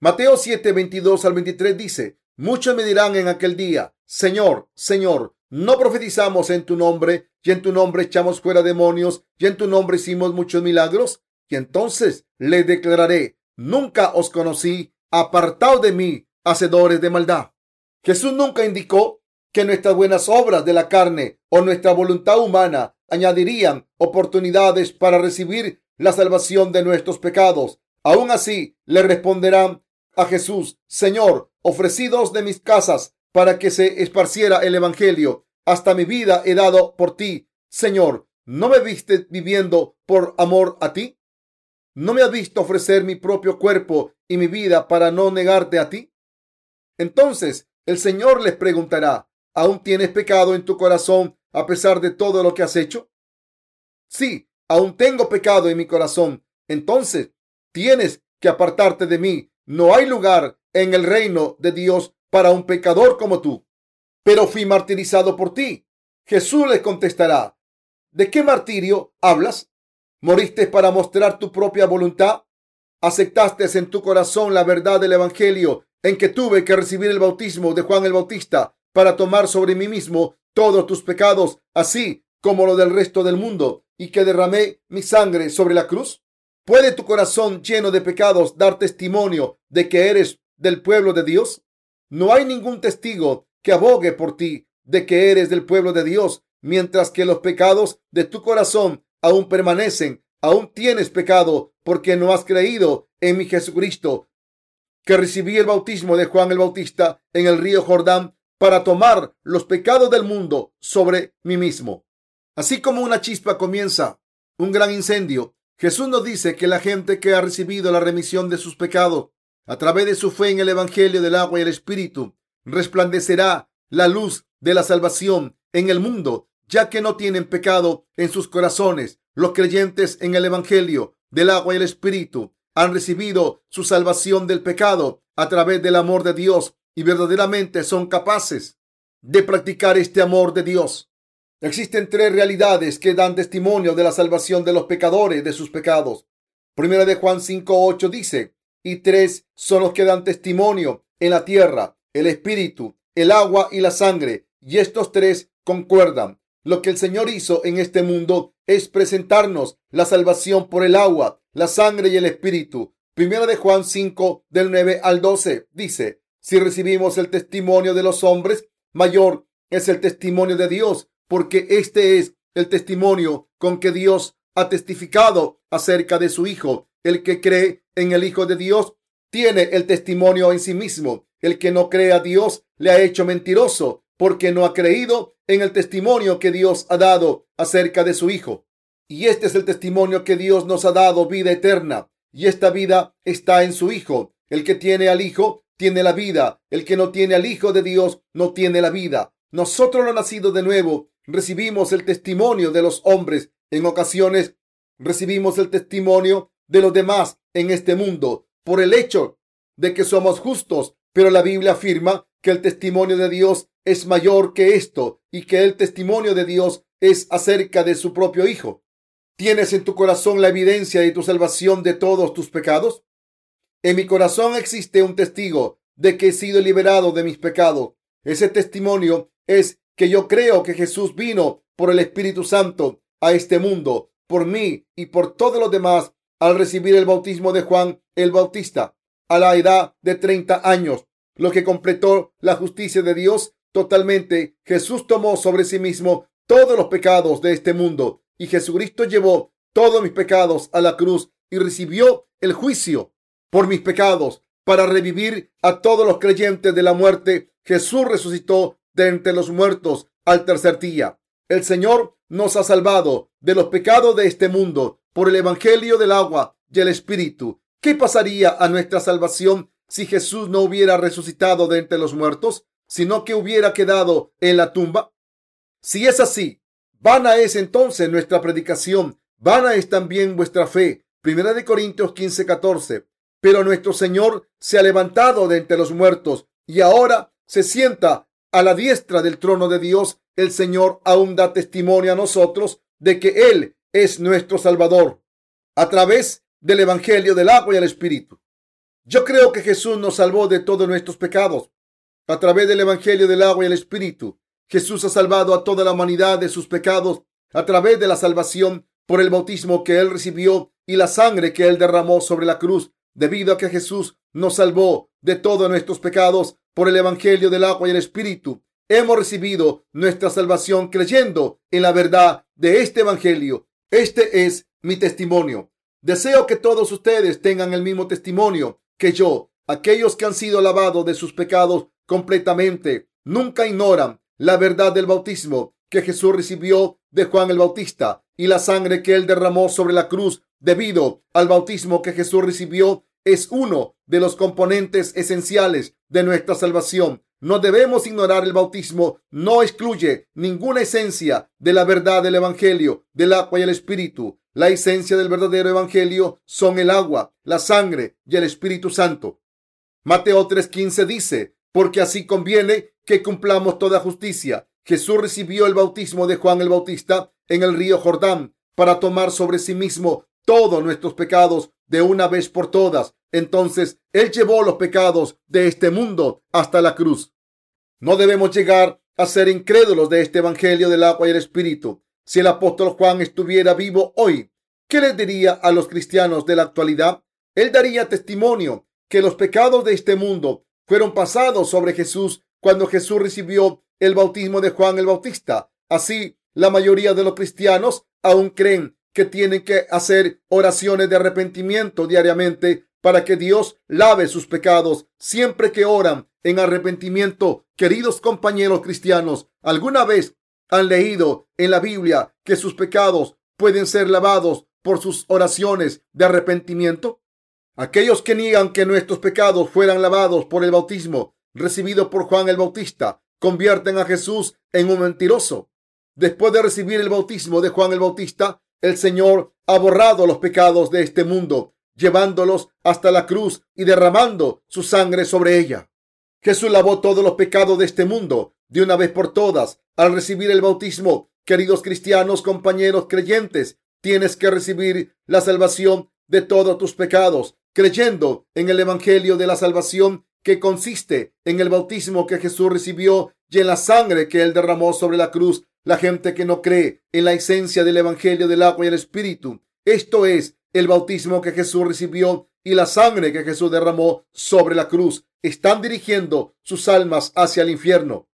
Mateo 7, 22 al 23 dice, Muchos me dirán en aquel día, Señor, Señor, ¿no profetizamos en tu nombre y en tu nombre echamos fuera demonios y en tu nombre hicimos muchos milagros? Y entonces le declararé, nunca os conocí, apartado de mí, hacedores de maldad. Jesús nunca indicó que nuestras buenas obras de la carne o nuestra voluntad humana añadirían oportunidades para recibir la salvación de nuestros pecados. Aún así, le responderán a Jesús, Señor, ofrecidos de mis casas para que se esparciera el Evangelio. Hasta mi vida he dado por ti. Señor, ¿no me viste viviendo por amor a ti? ¿No me has visto ofrecer mi propio cuerpo y mi vida para no negarte a ti? Entonces el Señor les preguntará, ¿aún tienes pecado en tu corazón a pesar de todo lo que has hecho? Sí, aún tengo pecado en mi corazón. Entonces tienes que apartarte de mí. No hay lugar en el reino de Dios para un pecador como tú. Pero fui martirizado por ti. Jesús les contestará, ¿de qué martirio hablas? ¿Moriste para mostrar tu propia voluntad? ¿Aceptaste en tu corazón la verdad del Evangelio en que tuve que recibir el bautismo de Juan el Bautista para tomar sobre mí mismo todos tus pecados, así como lo del resto del mundo, y que derramé mi sangre sobre la cruz? ¿Puede tu corazón lleno de pecados dar testimonio de que eres del pueblo de Dios? No hay ningún testigo que abogue por ti de que eres del pueblo de Dios, mientras que los pecados de tu corazón aún permanecen, aún tienes pecado porque no has creído en mi Jesucristo, que recibí el bautismo de Juan el Bautista en el río Jordán para tomar los pecados del mundo sobre mí mismo. Así como una chispa comienza un gran incendio, Jesús nos dice que la gente que ha recibido la remisión de sus pecados a través de su fe en el Evangelio del agua y el Espíritu, resplandecerá la luz de la salvación en el mundo, ya que no tienen pecado en sus corazones. Los creyentes en el Evangelio del agua y el Espíritu han recibido su salvación del pecado a través del amor de Dios y verdaderamente son capaces de practicar este amor de Dios. Existen tres realidades que dan testimonio de la salvación de los pecadores de sus pecados. Primera de Juan 5.8 dice, y tres son los que dan testimonio en la tierra, el espíritu, el agua y la sangre, y estos tres concuerdan. Lo que el Señor hizo en este mundo es presentarnos la salvación por el agua, la sangre y el espíritu. Primera de Juan 5 del 9 al 12 dice, si recibimos el testimonio de los hombres, mayor es el testimonio de Dios, porque este es el testimonio con que Dios ha testificado acerca de su Hijo. El que cree en el Hijo de Dios tiene el testimonio en sí mismo. El que no cree a Dios le ha hecho mentiroso porque no ha creído en el testimonio que Dios ha dado acerca de su Hijo. Y este es el testimonio que Dios nos ha dado, vida eterna. Y esta vida está en su Hijo. El que tiene al Hijo tiene la vida. El que no tiene al Hijo de Dios no tiene la vida. Nosotros los nacidos de nuevo recibimos el testimonio de los hombres. En ocasiones recibimos el testimonio de los demás en este mundo por el hecho de que somos justos, pero la Biblia afirma que el testimonio de Dios es mayor que esto y que el testimonio de Dios es acerca de su propio Hijo. ¿Tienes en tu corazón la evidencia de tu salvación de todos tus pecados? En mi corazón existe un testigo de que he sido liberado de mis pecados. Ese testimonio es que yo creo que Jesús vino por el Espíritu Santo a este mundo, por mí y por todos los demás al recibir el bautismo de Juan el Bautista a la edad de 30 años, lo que completó la justicia de Dios totalmente. Jesús tomó sobre sí mismo todos los pecados de este mundo y Jesucristo llevó todos mis pecados a la cruz y recibió el juicio por mis pecados para revivir a todos los creyentes de la muerte. Jesús resucitó de entre los muertos al tercer día. El Señor nos ha salvado de los pecados de este mundo por el Evangelio del agua y el Espíritu. ¿Qué pasaría a nuestra salvación si Jesús no hubiera resucitado de entre los muertos, sino que hubiera quedado en la tumba? Si es así, vana es entonces nuestra predicación, vana es también vuestra fe. Primera de Corintios 15, 14. Pero nuestro Señor se ha levantado de entre los muertos y ahora se sienta a la diestra del trono de Dios, el Señor aún da testimonio a nosotros de que Él es nuestro Salvador a través del Evangelio del agua y el Espíritu. Yo creo que Jesús nos salvó de todos nuestros pecados a través del Evangelio del agua y el Espíritu. Jesús ha salvado a toda la humanidad de sus pecados a través de la salvación por el bautismo que Él recibió y la sangre que Él derramó sobre la cruz. Debido a que Jesús nos salvó de todos nuestros pecados, por el Evangelio del agua y el Espíritu. Hemos recibido nuestra salvación creyendo en la verdad de este Evangelio. Este es mi testimonio. Deseo que todos ustedes tengan el mismo testimonio que yo. Aquellos que han sido lavados de sus pecados completamente nunca ignoran la verdad del bautismo que Jesús recibió de Juan el Bautista y la sangre que él derramó sobre la cruz debido al bautismo que Jesús recibió es uno de los componentes esenciales de nuestra salvación. No debemos ignorar el bautismo. No excluye ninguna esencia de la verdad del Evangelio, del agua y el Espíritu. La esencia del verdadero Evangelio son el agua, la sangre y el Espíritu Santo. Mateo 3:15 dice, porque así conviene que cumplamos toda justicia. Jesús recibió el bautismo de Juan el Bautista en el río Jordán para tomar sobre sí mismo todos nuestros pecados de una vez por todas. Entonces, Él llevó los pecados de este mundo hasta la cruz. No debemos llegar a ser incrédulos de este Evangelio del agua y el Espíritu. Si el apóstol Juan estuviera vivo hoy, ¿qué le diría a los cristianos de la actualidad? Él daría testimonio que los pecados de este mundo fueron pasados sobre Jesús cuando Jesús recibió el bautismo de Juan el Bautista. Así, la mayoría de los cristianos aún creen que tienen que hacer oraciones de arrepentimiento diariamente para que Dios lave sus pecados siempre que oran en arrepentimiento. Queridos compañeros cristianos, ¿alguna vez han leído en la Biblia que sus pecados pueden ser lavados por sus oraciones de arrepentimiento? Aquellos que niegan que nuestros pecados fueran lavados por el bautismo recibido por Juan el Bautista convierten a Jesús en un mentiroso. Después de recibir el bautismo de Juan el Bautista, el Señor ha borrado los pecados de este mundo, llevándolos hasta la cruz y derramando su sangre sobre ella. Jesús lavó todos los pecados de este mundo de una vez por todas al recibir el bautismo. Queridos cristianos, compañeros creyentes, tienes que recibir la salvación de todos tus pecados, creyendo en el Evangelio de la salvación que consiste en el bautismo que Jesús recibió y en la sangre que él derramó sobre la cruz. La gente que no cree en la esencia del Evangelio del agua y el Espíritu, esto es el bautismo que Jesús recibió y la sangre que Jesús derramó sobre la cruz, están dirigiendo sus almas hacia el infierno.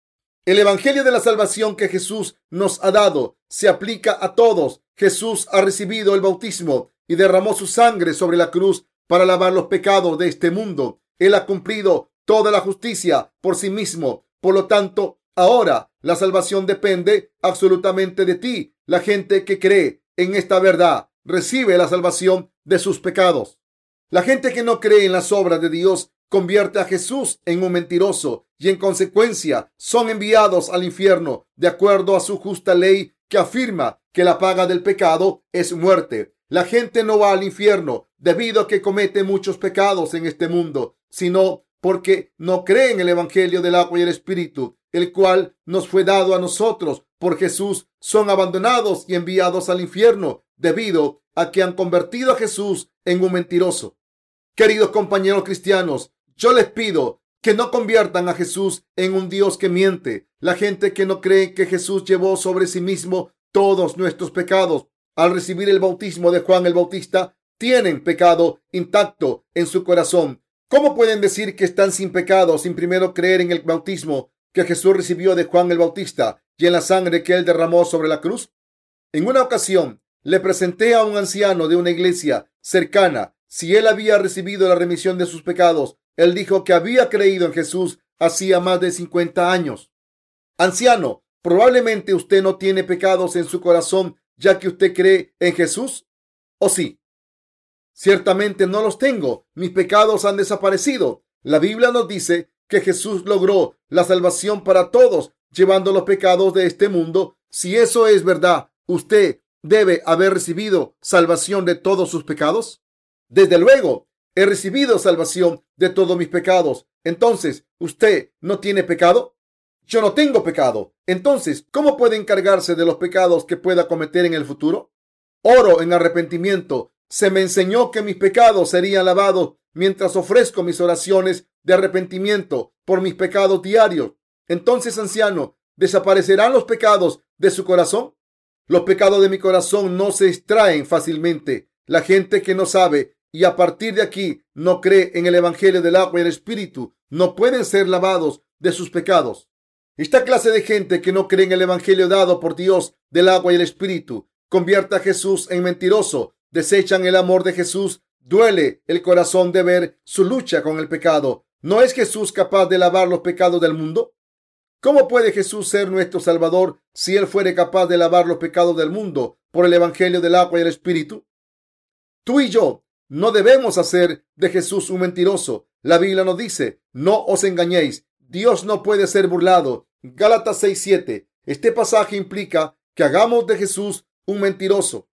El Evangelio de la salvación que Jesús nos ha dado se aplica a todos. Jesús ha recibido el bautismo y derramó su sangre sobre la cruz para lavar los pecados de este mundo. Él ha cumplido toda la justicia por sí mismo. Por lo tanto, ahora la salvación depende absolutamente de ti. La gente que cree en esta verdad recibe la salvación de sus pecados. La gente que no cree en las obras de Dios convierte a Jesús en un mentiroso y en consecuencia son enviados al infierno de acuerdo a su justa ley que afirma que la paga del pecado es muerte. La gente no va al infierno debido a que comete muchos pecados en este mundo, sino porque no cree en el Evangelio del agua y el Espíritu, el cual nos fue dado a nosotros por Jesús, son abandonados y enviados al infierno debido a que han convertido a Jesús en un mentiroso. Queridos compañeros cristianos, yo les pido que no conviertan a Jesús en un Dios que miente. La gente que no cree que Jesús llevó sobre sí mismo todos nuestros pecados al recibir el bautismo de Juan el Bautista, tienen pecado intacto en su corazón. ¿Cómo pueden decir que están sin pecado sin primero creer en el bautismo que Jesús recibió de Juan el Bautista y en la sangre que él derramó sobre la cruz? En una ocasión le presenté a un anciano de una iglesia cercana si él había recibido la remisión de sus pecados. Él dijo que había creído en Jesús hacía más de 50 años. Anciano, probablemente usted no tiene pecados en su corazón ya que usted cree en Jesús? ¿O sí? Ciertamente no los tengo. Mis pecados han desaparecido. La Biblia nos dice que Jesús logró la salvación para todos, llevando los pecados de este mundo. Si eso es verdad, usted debe haber recibido salvación de todos sus pecados. Desde luego, he recibido salvación de todos mis pecados. Entonces, ¿usted no tiene pecado? Yo no tengo pecado. Entonces, ¿cómo puede encargarse de los pecados que pueda cometer en el futuro? Oro en arrepentimiento. Se me enseñó que mis pecados serían lavados mientras ofrezco mis oraciones de arrepentimiento por mis pecados diarios. Entonces, anciano, ¿desaparecerán los pecados de su corazón? Los pecados de mi corazón no se extraen fácilmente. La gente que no sabe y a partir de aquí no cree en el Evangelio del agua y el Espíritu no pueden ser lavados de sus pecados. Esta clase de gente que no cree en el Evangelio dado por Dios del agua y el Espíritu convierte a Jesús en mentiroso, desechan el amor de Jesús, duele el corazón de ver su lucha con el pecado. ¿No es Jesús capaz de lavar los pecados del mundo? ¿Cómo puede Jesús ser nuestro Salvador si Él fuere capaz de lavar los pecados del mundo por el Evangelio del agua y el Espíritu? Tú y yo no debemos hacer de Jesús un mentiroso. La Biblia nos dice, no os engañéis, Dios no puede ser burlado. Gálatas 6:7. Este pasaje implica que hagamos de Jesús un mentiroso.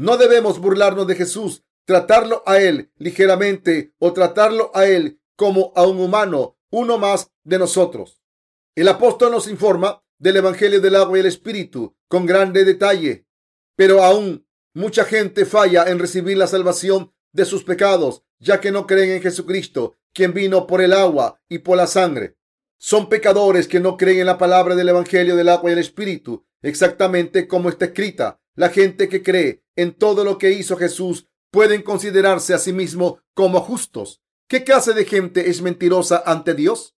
No debemos burlarnos de Jesús, tratarlo a Él ligeramente o tratarlo a Él como a un humano, uno más de nosotros. El apóstol nos informa del Evangelio del agua y el Espíritu con grande detalle, pero aún mucha gente falla en recibir la salvación de sus pecados, ya que no creen en Jesucristo, quien vino por el agua y por la sangre. Son pecadores que no creen en la palabra del Evangelio del agua y el Espíritu, exactamente como está escrita. La gente que cree en todo lo que hizo Jesús pueden considerarse a sí mismo como justos. ¿Qué clase de gente es mentirosa ante Dios?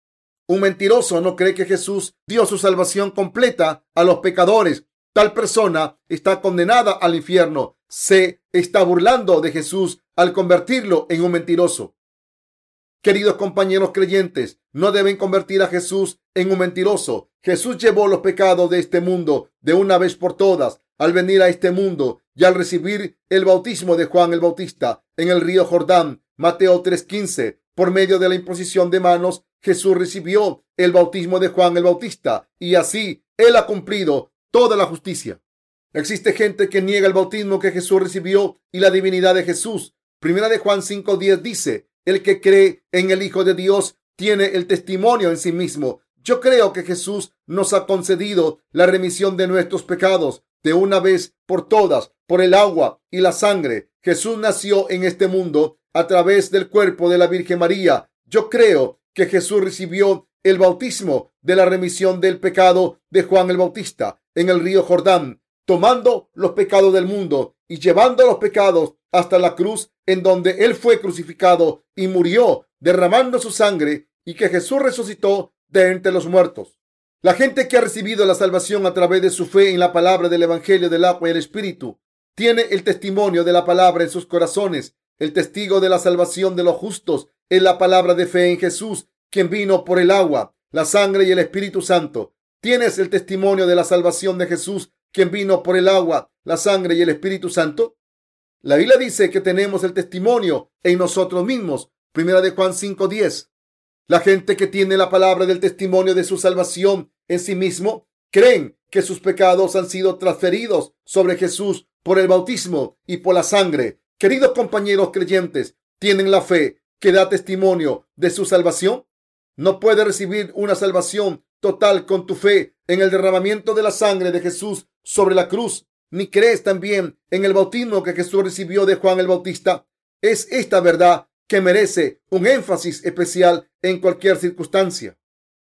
Un mentiroso no cree que Jesús dio su salvación completa a los pecadores. Tal persona está condenada al infierno. Se está burlando de Jesús al convertirlo en un mentiroso. Queridos compañeros creyentes, no deben convertir a Jesús en un mentiroso. Jesús llevó los pecados de este mundo de una vez por todas al venir a este mundo y al recibir el bautismo de Juan el Bautista en el río Jordán. Mateo 3:15. Por medio de la imposición de manos, Jesús recibió el bautismo de Juan el Bautista y así él ha cumplido toda la justicia. Existe gente que niega el bautismo que Jesús recibió y la divinidad de Jesús. Primera de Juan 5:10 dice, el que cree en el Hijo de Dios tiene el testimonio en sí mismo. Yo creo que Jesús nos ha concedido la remisión de nuestros pecados de una vez por todas por el agua y la sangre. Jesús nació en este mundo a través del cuerpo de la Virgen María. Yo creo que Jesús recibió el bautismo de la remisión del pecado de Juan el Bautista en el río Jordán, tomando los pecados del mundo y llevando los pecados hasta la cruz en donde él fue crucificado y murió derramando su sangre y que Jesús resucitó de entre los muertos. La gente que ha recibido la salvación a través de su fe en la palabra del Evangelio del agua y el Espíritu tiene el testimonio de la palabra en sus corazones. El testigo de la salvación de los justos es la palabra de fe en Jesús, quien vino por el agua, la sangre y el Espíritu Santo. ¿Tienes el testimonio de la salvación de Jesús, quien vino por el agua, la sangre y el Espíritu Santo? La Biblia dice que tenemos el testimonio en nosotros mismos. Primera de Juan 5:10. La gente que tiene la palabra del testimonio de su salvación en sí mismo creen que sus pecados han sido transferidos sobre Jesús por el bautismo y por la sangre. Queridos compañeros creyentes, ¿tienen la fe que da testimonio de su salvación? No puedes recibir una salvación total con tu fe en el derramamiento de la sangre de Jesús sobre la cruz ni crees también en el bautismo que Jesús recibió de Juan el Bautista. Es esta verdad que merece un énfasis especial en cualquier circunstancia.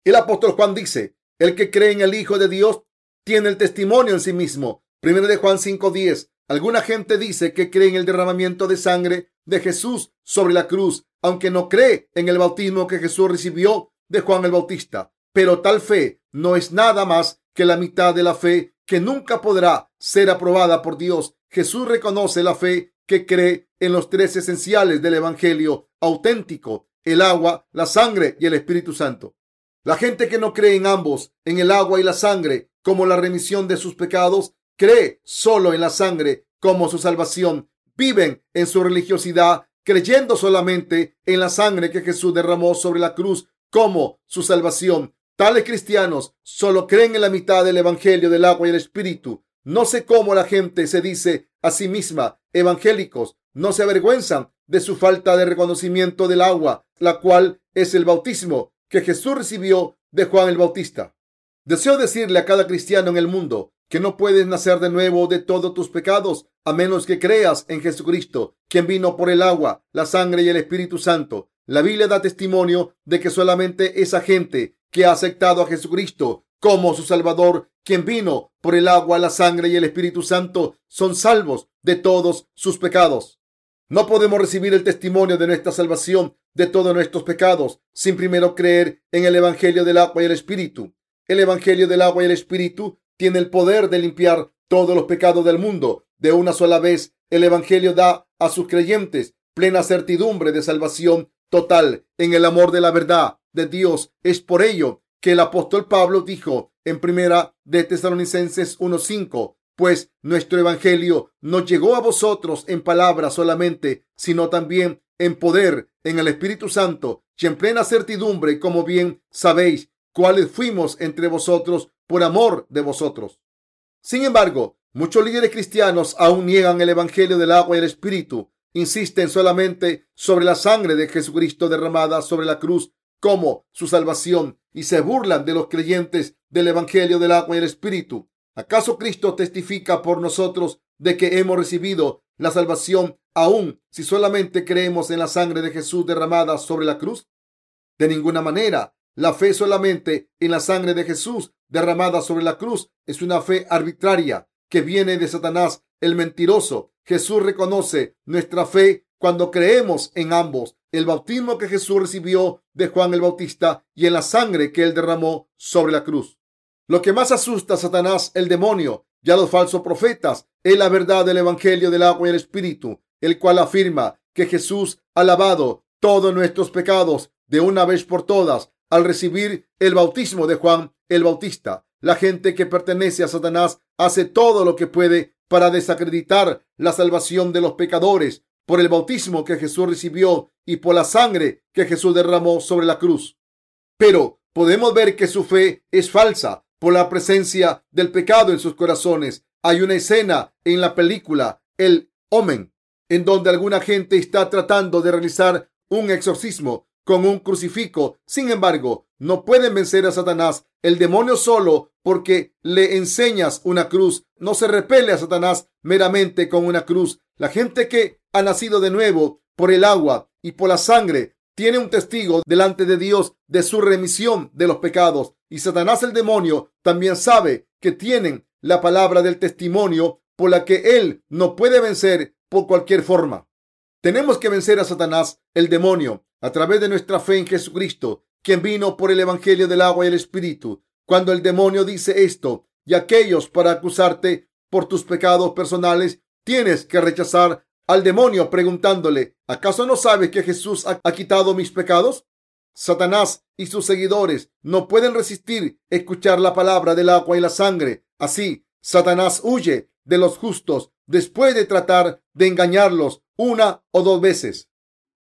El apóstol Juan dice, el que cree en el Hijo de Dios tiene el testimonio en sí mismo. Primero de Juan 5:10. Alguna gente dice que cree en el derramamiento de sangre de Jesús sobre la cruz, aunque no cree en el bautismo que Jesús recibió de Juan el Bautista. Pero tal fe no es nada más que la mitad de la fe que nunca podrá ser aprobada por Dios. Jesús reconoce la fe que cree en los tres esenciales del Evangelio auténtico, el agua, la sangre y el Espíritu Santo. La gente que no cree en ambos, en el agua y la sangre, como la remisión de sus pecados, cree solo en la sangre como su salvación. Viven en su religiosidad creyendo solamente en la sangre que Jesús derramó sobre la cruz como su salvación. Tales cristianos solo creen en la mitad del Evangelio del agua y el Espíritu. No sé cómo la gente se dice a sí misma evangélicos. No se avergüenzan de su falta de reconocimiento del agua, la cual es el bautismo que Jesús recibió de Juan el Bautista. Deseo decirle a cada cristiano en el mundo que no puedes nacer de nuevo de todos tus pecados a menos que creas en Jesucristo, quien vino por el agua, la sangre y el Espíritu Santo. La Biblia da testimonio de que solamente esa gente que ha aceptado a Jesucristo como su Salvador, quien vino por el agua, la sangre y el Espíritu Santo, son salvos de todos sus pecados. No podemos recibir el testimonio de nuestra salvación de todos nuestros pecados sin primero creer en el Evangelio del agua y el Espíritu. El Evangelio del agua y el Espíritu tiene el poder de limpiar todos los pecados del mundo de una sola vez. El Evangelio da a sus creyentes plena certidumbre de salvación total en el amor de la verdad de Dios. Es por ello que el apóstol Pablo dijo en primera de Tesalonicenses 1:5, pues nuestro evangelio no llegó a vosotros en palabras solamente, sino también en poder, en el Espíritu Santo y en plena certidumbre, como bien sabéis, cuáles fuimos entre vosotros por amor de vosotros. Sin embargo, muchos líderes cristianos aún niegan el evangelio del agua y el Espíritu, insisten solamente sobre la sangre de Jesucristo derramada sobre la cruz como su salvación y se burlan de los creyentes del Evangelio del agua y el Espíritu. ¿Acaso Cristo testifica por nosotros de que hemos recibido la salvación aún si solamente creemos en la sangre de Jesús derramada sobre la cruz? De ninguna manera. La fe solamente en la sangre de Jesús derramada sobre la cruz es una fe arbitraria que viene de Satanás, el mentiroso. Jesús reconoce nuestra fe cuando creemos en ambos, el bautismo que Jesús recibió de Juan el Bautista y en la sangre que él derramó sobre la cruz. Lo que más asusta a Satanás, el demonio y a los falsos profetas es la verdad del Evangelio del agua y el Espíritu, el cual afirma que Jesús ha lavado todos nuestros pecados de una vez por todas al recibir el bautismo de Juan el Bautista. La gente que pertenece a Satanás hace todo lo que puede para desacreditar la salvación de los pecadores por el bautismo que Jesús recibió y por la sangre que Jesús derramó sobre la cruz. Pero podemos ver que su fe es falsa por la presencia del pecado en sus corazones. Hay una escena en la película El Omen en donde alguna gente está tratando de realizar un exorcismo con un crucifijo. Sin embargo, no pueden vencer a Satanás. El demonio solo porque le enseñas una cruz. No se repele a Satanás meramente con una cruz. La gente que ha nacido de nuevo por el agua y por la sangre tiene un testigo delante de Dios de su remisión de los pecados. Y Satanás el demonio también sabe que tienen la palabra del testimonio por la que él no puede vencer por cualquier forma. Tenemos que vencer a Satanás, el demonio, a través de nuestra fe en Jesucristo, quien vino por el Evangelio del agua y el Espíritu. Cuando el demonio dice esto y aquellos para acusarte por tus pecados personales, tienes que rechazar al demonio preguntándole, ¿acaso no sabes que Jesús ha, quitado mis pecados? Satanás y sus seguidores no pueden resistir escuchar la palabra del agua y la sangre. Así, Satanás huye de los justos después de tratar de engañarlos una o dos veces.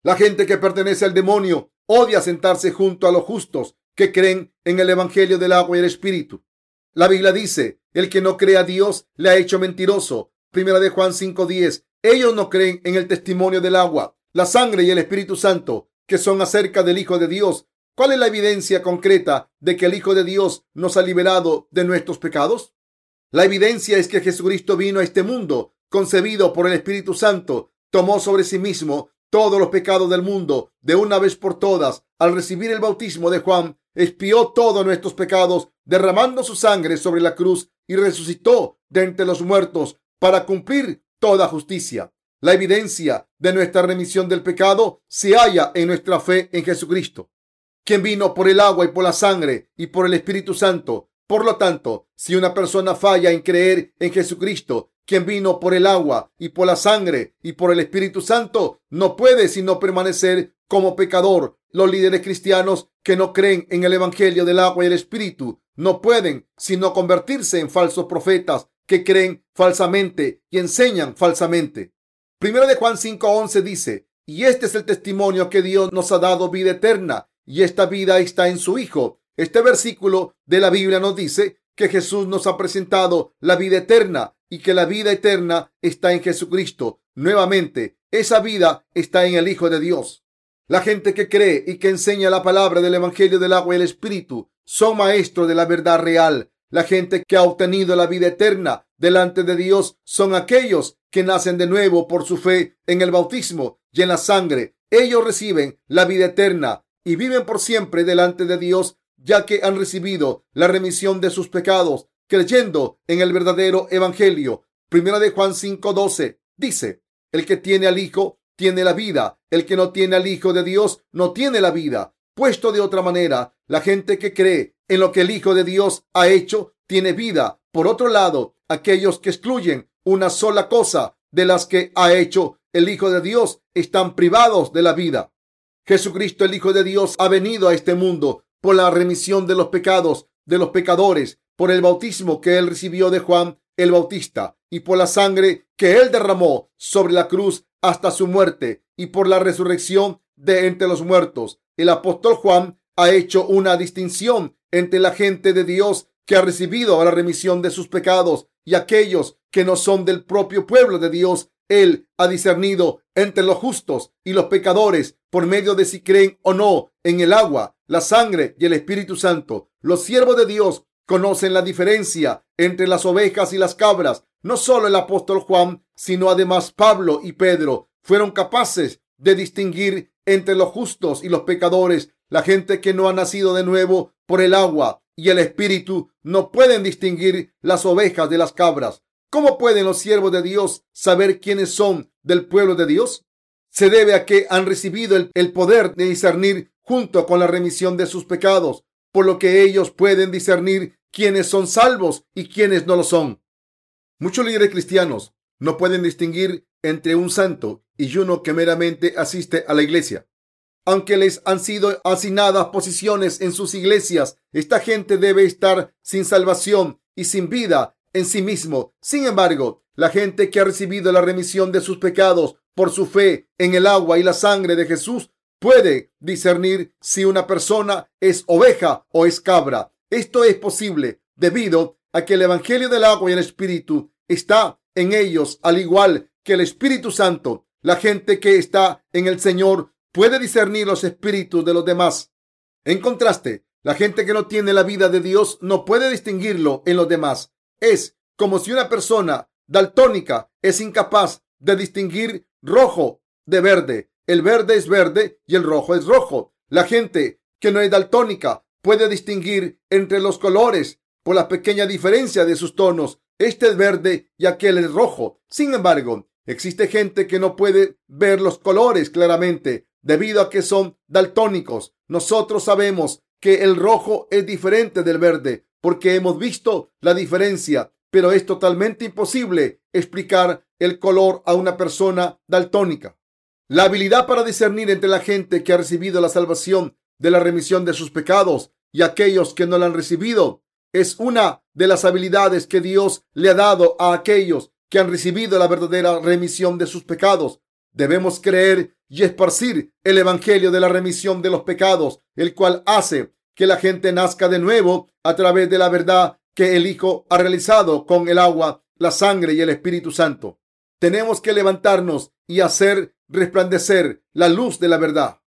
La gente que pertenece al demonio odia sentarse junto a los justos que creen en el Evangelio del agua y el Espíritu. La Biblia dice, el que no cree a Dios le ha hecho mentiroso. Primera de Juan 5:10. Ellos no creen en el testimonio del agua, la sangre y el Espíritu Santo, que son acerca del Hijo de Dios. ¿Cuál es la evidencia concreta de que el Hijo de Dios nos ha liberado de nuestros pecados? La evidencia es que Jesucristo vino a este mundo, concebido por el Espíritu Santo, tomó sobre sí mismo todos los pecados del mundo de una vez por todas. Al recibir el bautismo de Juan, expió todos nuestros pecados, derramando su sangre sobre la cruz y resucitó de entre los muertos para cumplir toda justicia. La evidencia de nuestra remisión del pecado se halla en nuestra fe en Jesucristo, quien vino por el agua y por la sangre y por el Espíritu Santo por lo tanto, si una persona falla en creer en Jesucristo, quien vino por el agua y por la sangre y por el Espíritu Santo, no puede sino permanecer como pecador. Los líderes cristianos que no creen en el Evangelio del agua y el Espíritu no pueden sino convertirse en falsos profetas que creen falsamente y enseñan falsamente. Primero de Juan 5:11 dice, y este es el testimonio que Dios nos ha dado vida eterna, y esta vida está en su Hijo. Este versículo de la Biblia nos dice que Jesús nos ha presentado la vida eterna y que la vida eterna está en Jesucristo. Nuevamente, esa vida está en el Hijo de Dios. La gente que cree y que enseña la palabra del Evangelio del agua y el Espíritu son maestros de la verdad real. La gente que ha obtenido la vida eterna delante de Dios son aquellos que nacen de nuevo por su fe en el bautismo y en la sangre. Ellos reciben la vida eterna y viven por siempre delante de Dios ya que han recibido la remisión de sus pecados creyendo en el verdadero evangelio. Primera de Juan 5:12 dice, el que tiene al Hijo tiene la vida, el que no tiene al Hijo de Dios no tiene la vida. Puesto de otra manera, la gente que cree en lo que el Hijo de Dios ha hecho tiene vida. Por otro lado, aquellos que excluyen una sola cosa de las que ha hecho el Hijo de Dios están privados de la vida. Jesucristo, el Hijo de Dios, ha venido a este mundo por la remisión de los pecados de los pecadores, por el bautismo que él recibió de Juan el Bautista y por la sangre que él derramó sobre la cruz hasta su muerte y por la resurrección de entre los muertos. El apóstol Juan ha hecho una distinción entre la gente de Dios que ha recibido la remisión de sus pecados y aquellos que no son del propio pueblo de Dios. Él ha discernido entre los justos y los pecadores por medio de si creen o no en el agua la sangre y el Espíritu Santo. Los siervos de Dios conocen la diferencia entre las ovejas y las cabras. No solo el apóstol Juan, sino además Pablo y Pedro fueron capaces de distinguir entre los justos y los pecadores. La gente que no ha nacido de nuevo por el agua y el Espíritu no pueden distinguir las ovejas de las cabras. ¿Cómo pueden los siervos de Dios saber quiénes son del pueblo de Dios? Se debe a que han recibido el, poder de discernir junto con la remisión de sus pecados, por lo que ellos pueden discernir quiénes son salvos y quiénes no lo son. Muchos líderes cristianos no pueden distinguir entre un santo y uno que meramente asiste a la iglesia. Aunque les han sido asignadas posiciones en sus iglesias. Esta gente debe estar sin salvación y sin vida en sí mismo. Sin embargo, la gente que ha recibido la remisión de sus pecados por su fe en el agua y la sangre de Jesús puede discernir si una persona es oveja o es cabra. Esto es posible debido a que el Evangelio del agua y el Espíritu está en ellos, al igual que el Espíritu Santo. La gente que está en el Señor puede discernir los espíritus de los demás. En contraste, la gente que no tiene la vida de Dios no puede distinguirlo en los demás. Es como si una persona daltónica es incapaz de distinguir rojo de verde. El verde es verde y el rojo es rojo. La gente que no es daltónica puede distinguir entre los colores por la pequeña diferencia de sus tonos. Este es verde y aquel es rojo. Sin embargo, existe gente que no puede ver los colores claramente debido a que son daltónicos. Nosotros sabemos que el rojo es diferente del verde porque hemos visto la diferencia, pero es totalmente imposible explicar el color a una persona daltónica. La habilidad para discernir entre la gente que ha recibido la salvación de la remisión de sus pecados y aquellos que no la han recibido es una de las habilidades que Dios le ha dado a aquellos que han recibido la verdadera remisión de sus pecados. Debemos creer y esparcir el Evangelio de la remisión de los pecados, el cual hace que la gente nazca de nuevo a través de la verdad que el Hijo ha realizado con el agua, la sangre y el Espíritu Santo. Tenemos que levantarnos y hacer resplandecer la luz de la verdad.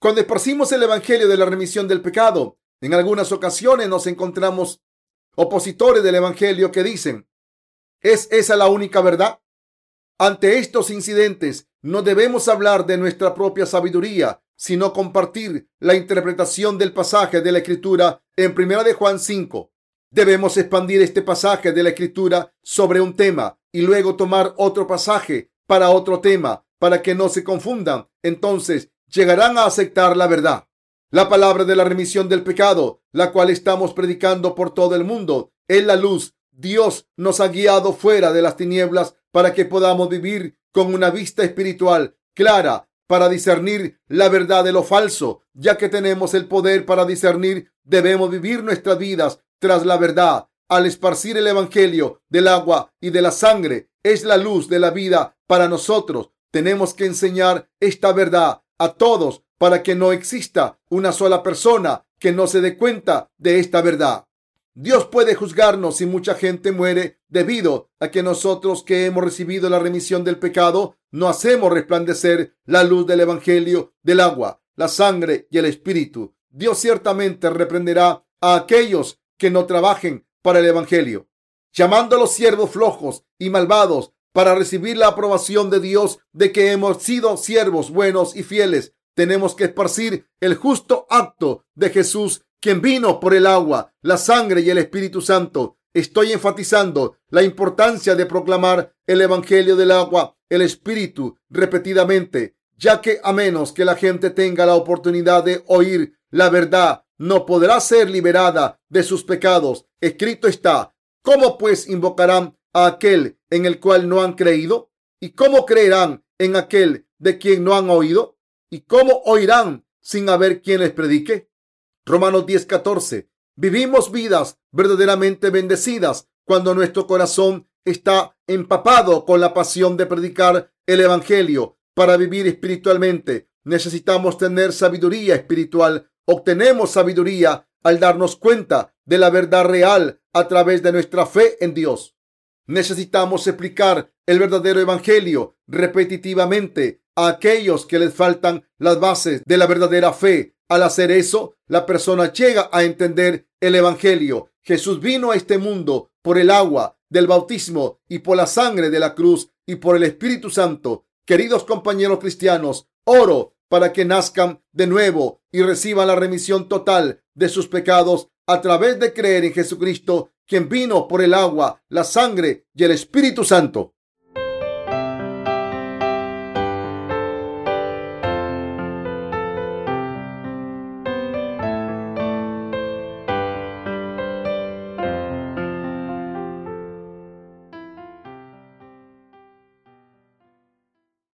Cuando esparcimos el Evangelio de la remisión del pecado, en algunas ocasiones nos encontramos opositores del Evangelio que dicen, ¿es esa la única verdad? Ante estos incidentes, no debemos hablar de nuestra propia sabiduría, sino compartir la interpretación del pasaje de la Escritura en Primera de Juan 5. Debemos expandir este pasaje de la Escritura sobre un tema y luego tomar otro pasaje para otro tema para que no se confundan. Entonces llegarán a aceptar la verdad. La palabra de la remisión del pecado, la cual estamos predicando por todo el mundo, es la luz. Dios nos ha guiado fuera de las tinieblas para que podamos vivir con una vista espiritual clara para discernir la verdad de lo falso. Ya que tenemos el poder para discernir, debemos vivir nuestras vidas tras la verdad. Al esparcir el Evangelio del agua y de la sangre, es la luz de la vida para nosotros. Tenemos que enseñar esta verdad a todos para que no exista una sola persona que no se dé cuenta de esta verdad. Dios puede juzgarnos si mucha gente muere debido a que nosotros que hemos recibido la remisión del pecado no hacemos resplandecer la luz del Evangelio del agua, la sangre y el Espíritu. Dios ciertamente reprenderá a aquellos que no trabajen para el Evangelio, llamando a los siervos flojos y malvados para recibir la aprobación de Dios de que hemos sido siervos buenos y fieles. Tenemos que esparcir el justo acto de Jesús quien vino por el agua, la sangre y el Espíritu Santo. Estoy enfatizando la importancia de proclamar el Evangelio del agua, el Espíritu, repetidamente, ya que a menos que la gente tenga la oportunidad de oír la verdad, no podrá ser liberada de sus pecados. Escrito está, ¿cómo pues invocarán a aquel en el cual no han creído? ¿Y cómo creerán en aquel de quien no han oído? ¿Y cómo oirán sin haber quien les predique? Romanos 10:14. Vivimos vidas verdaderamente bendecidas cuando nuestro corazón está empapado con la pasión de predicar el Evangelio. Para vivir espiritualmente necesitamos tener sabiduría espiritual. Obtenemos sabiduría al darnos cuenta de la verdad real a través de nuestra fe en Dios. Necesitamos explicar el verdadero Evangelio repetitivamente a aquellos que les faltan las bases de la verdadera fe al hacer eso, la persona llega a entender el Evangelio. Jesús vino a este mundo por el agua del bautismo y por la sangre de la cruz y por el Espíritu Santo. Queridos compañeros cristianos, oro para que nazcan de nuevo y reciban la remisión total de sus pecados a través de creer en Jesucristo, quien vino por el agua, la sangre y el Espíritu Santo.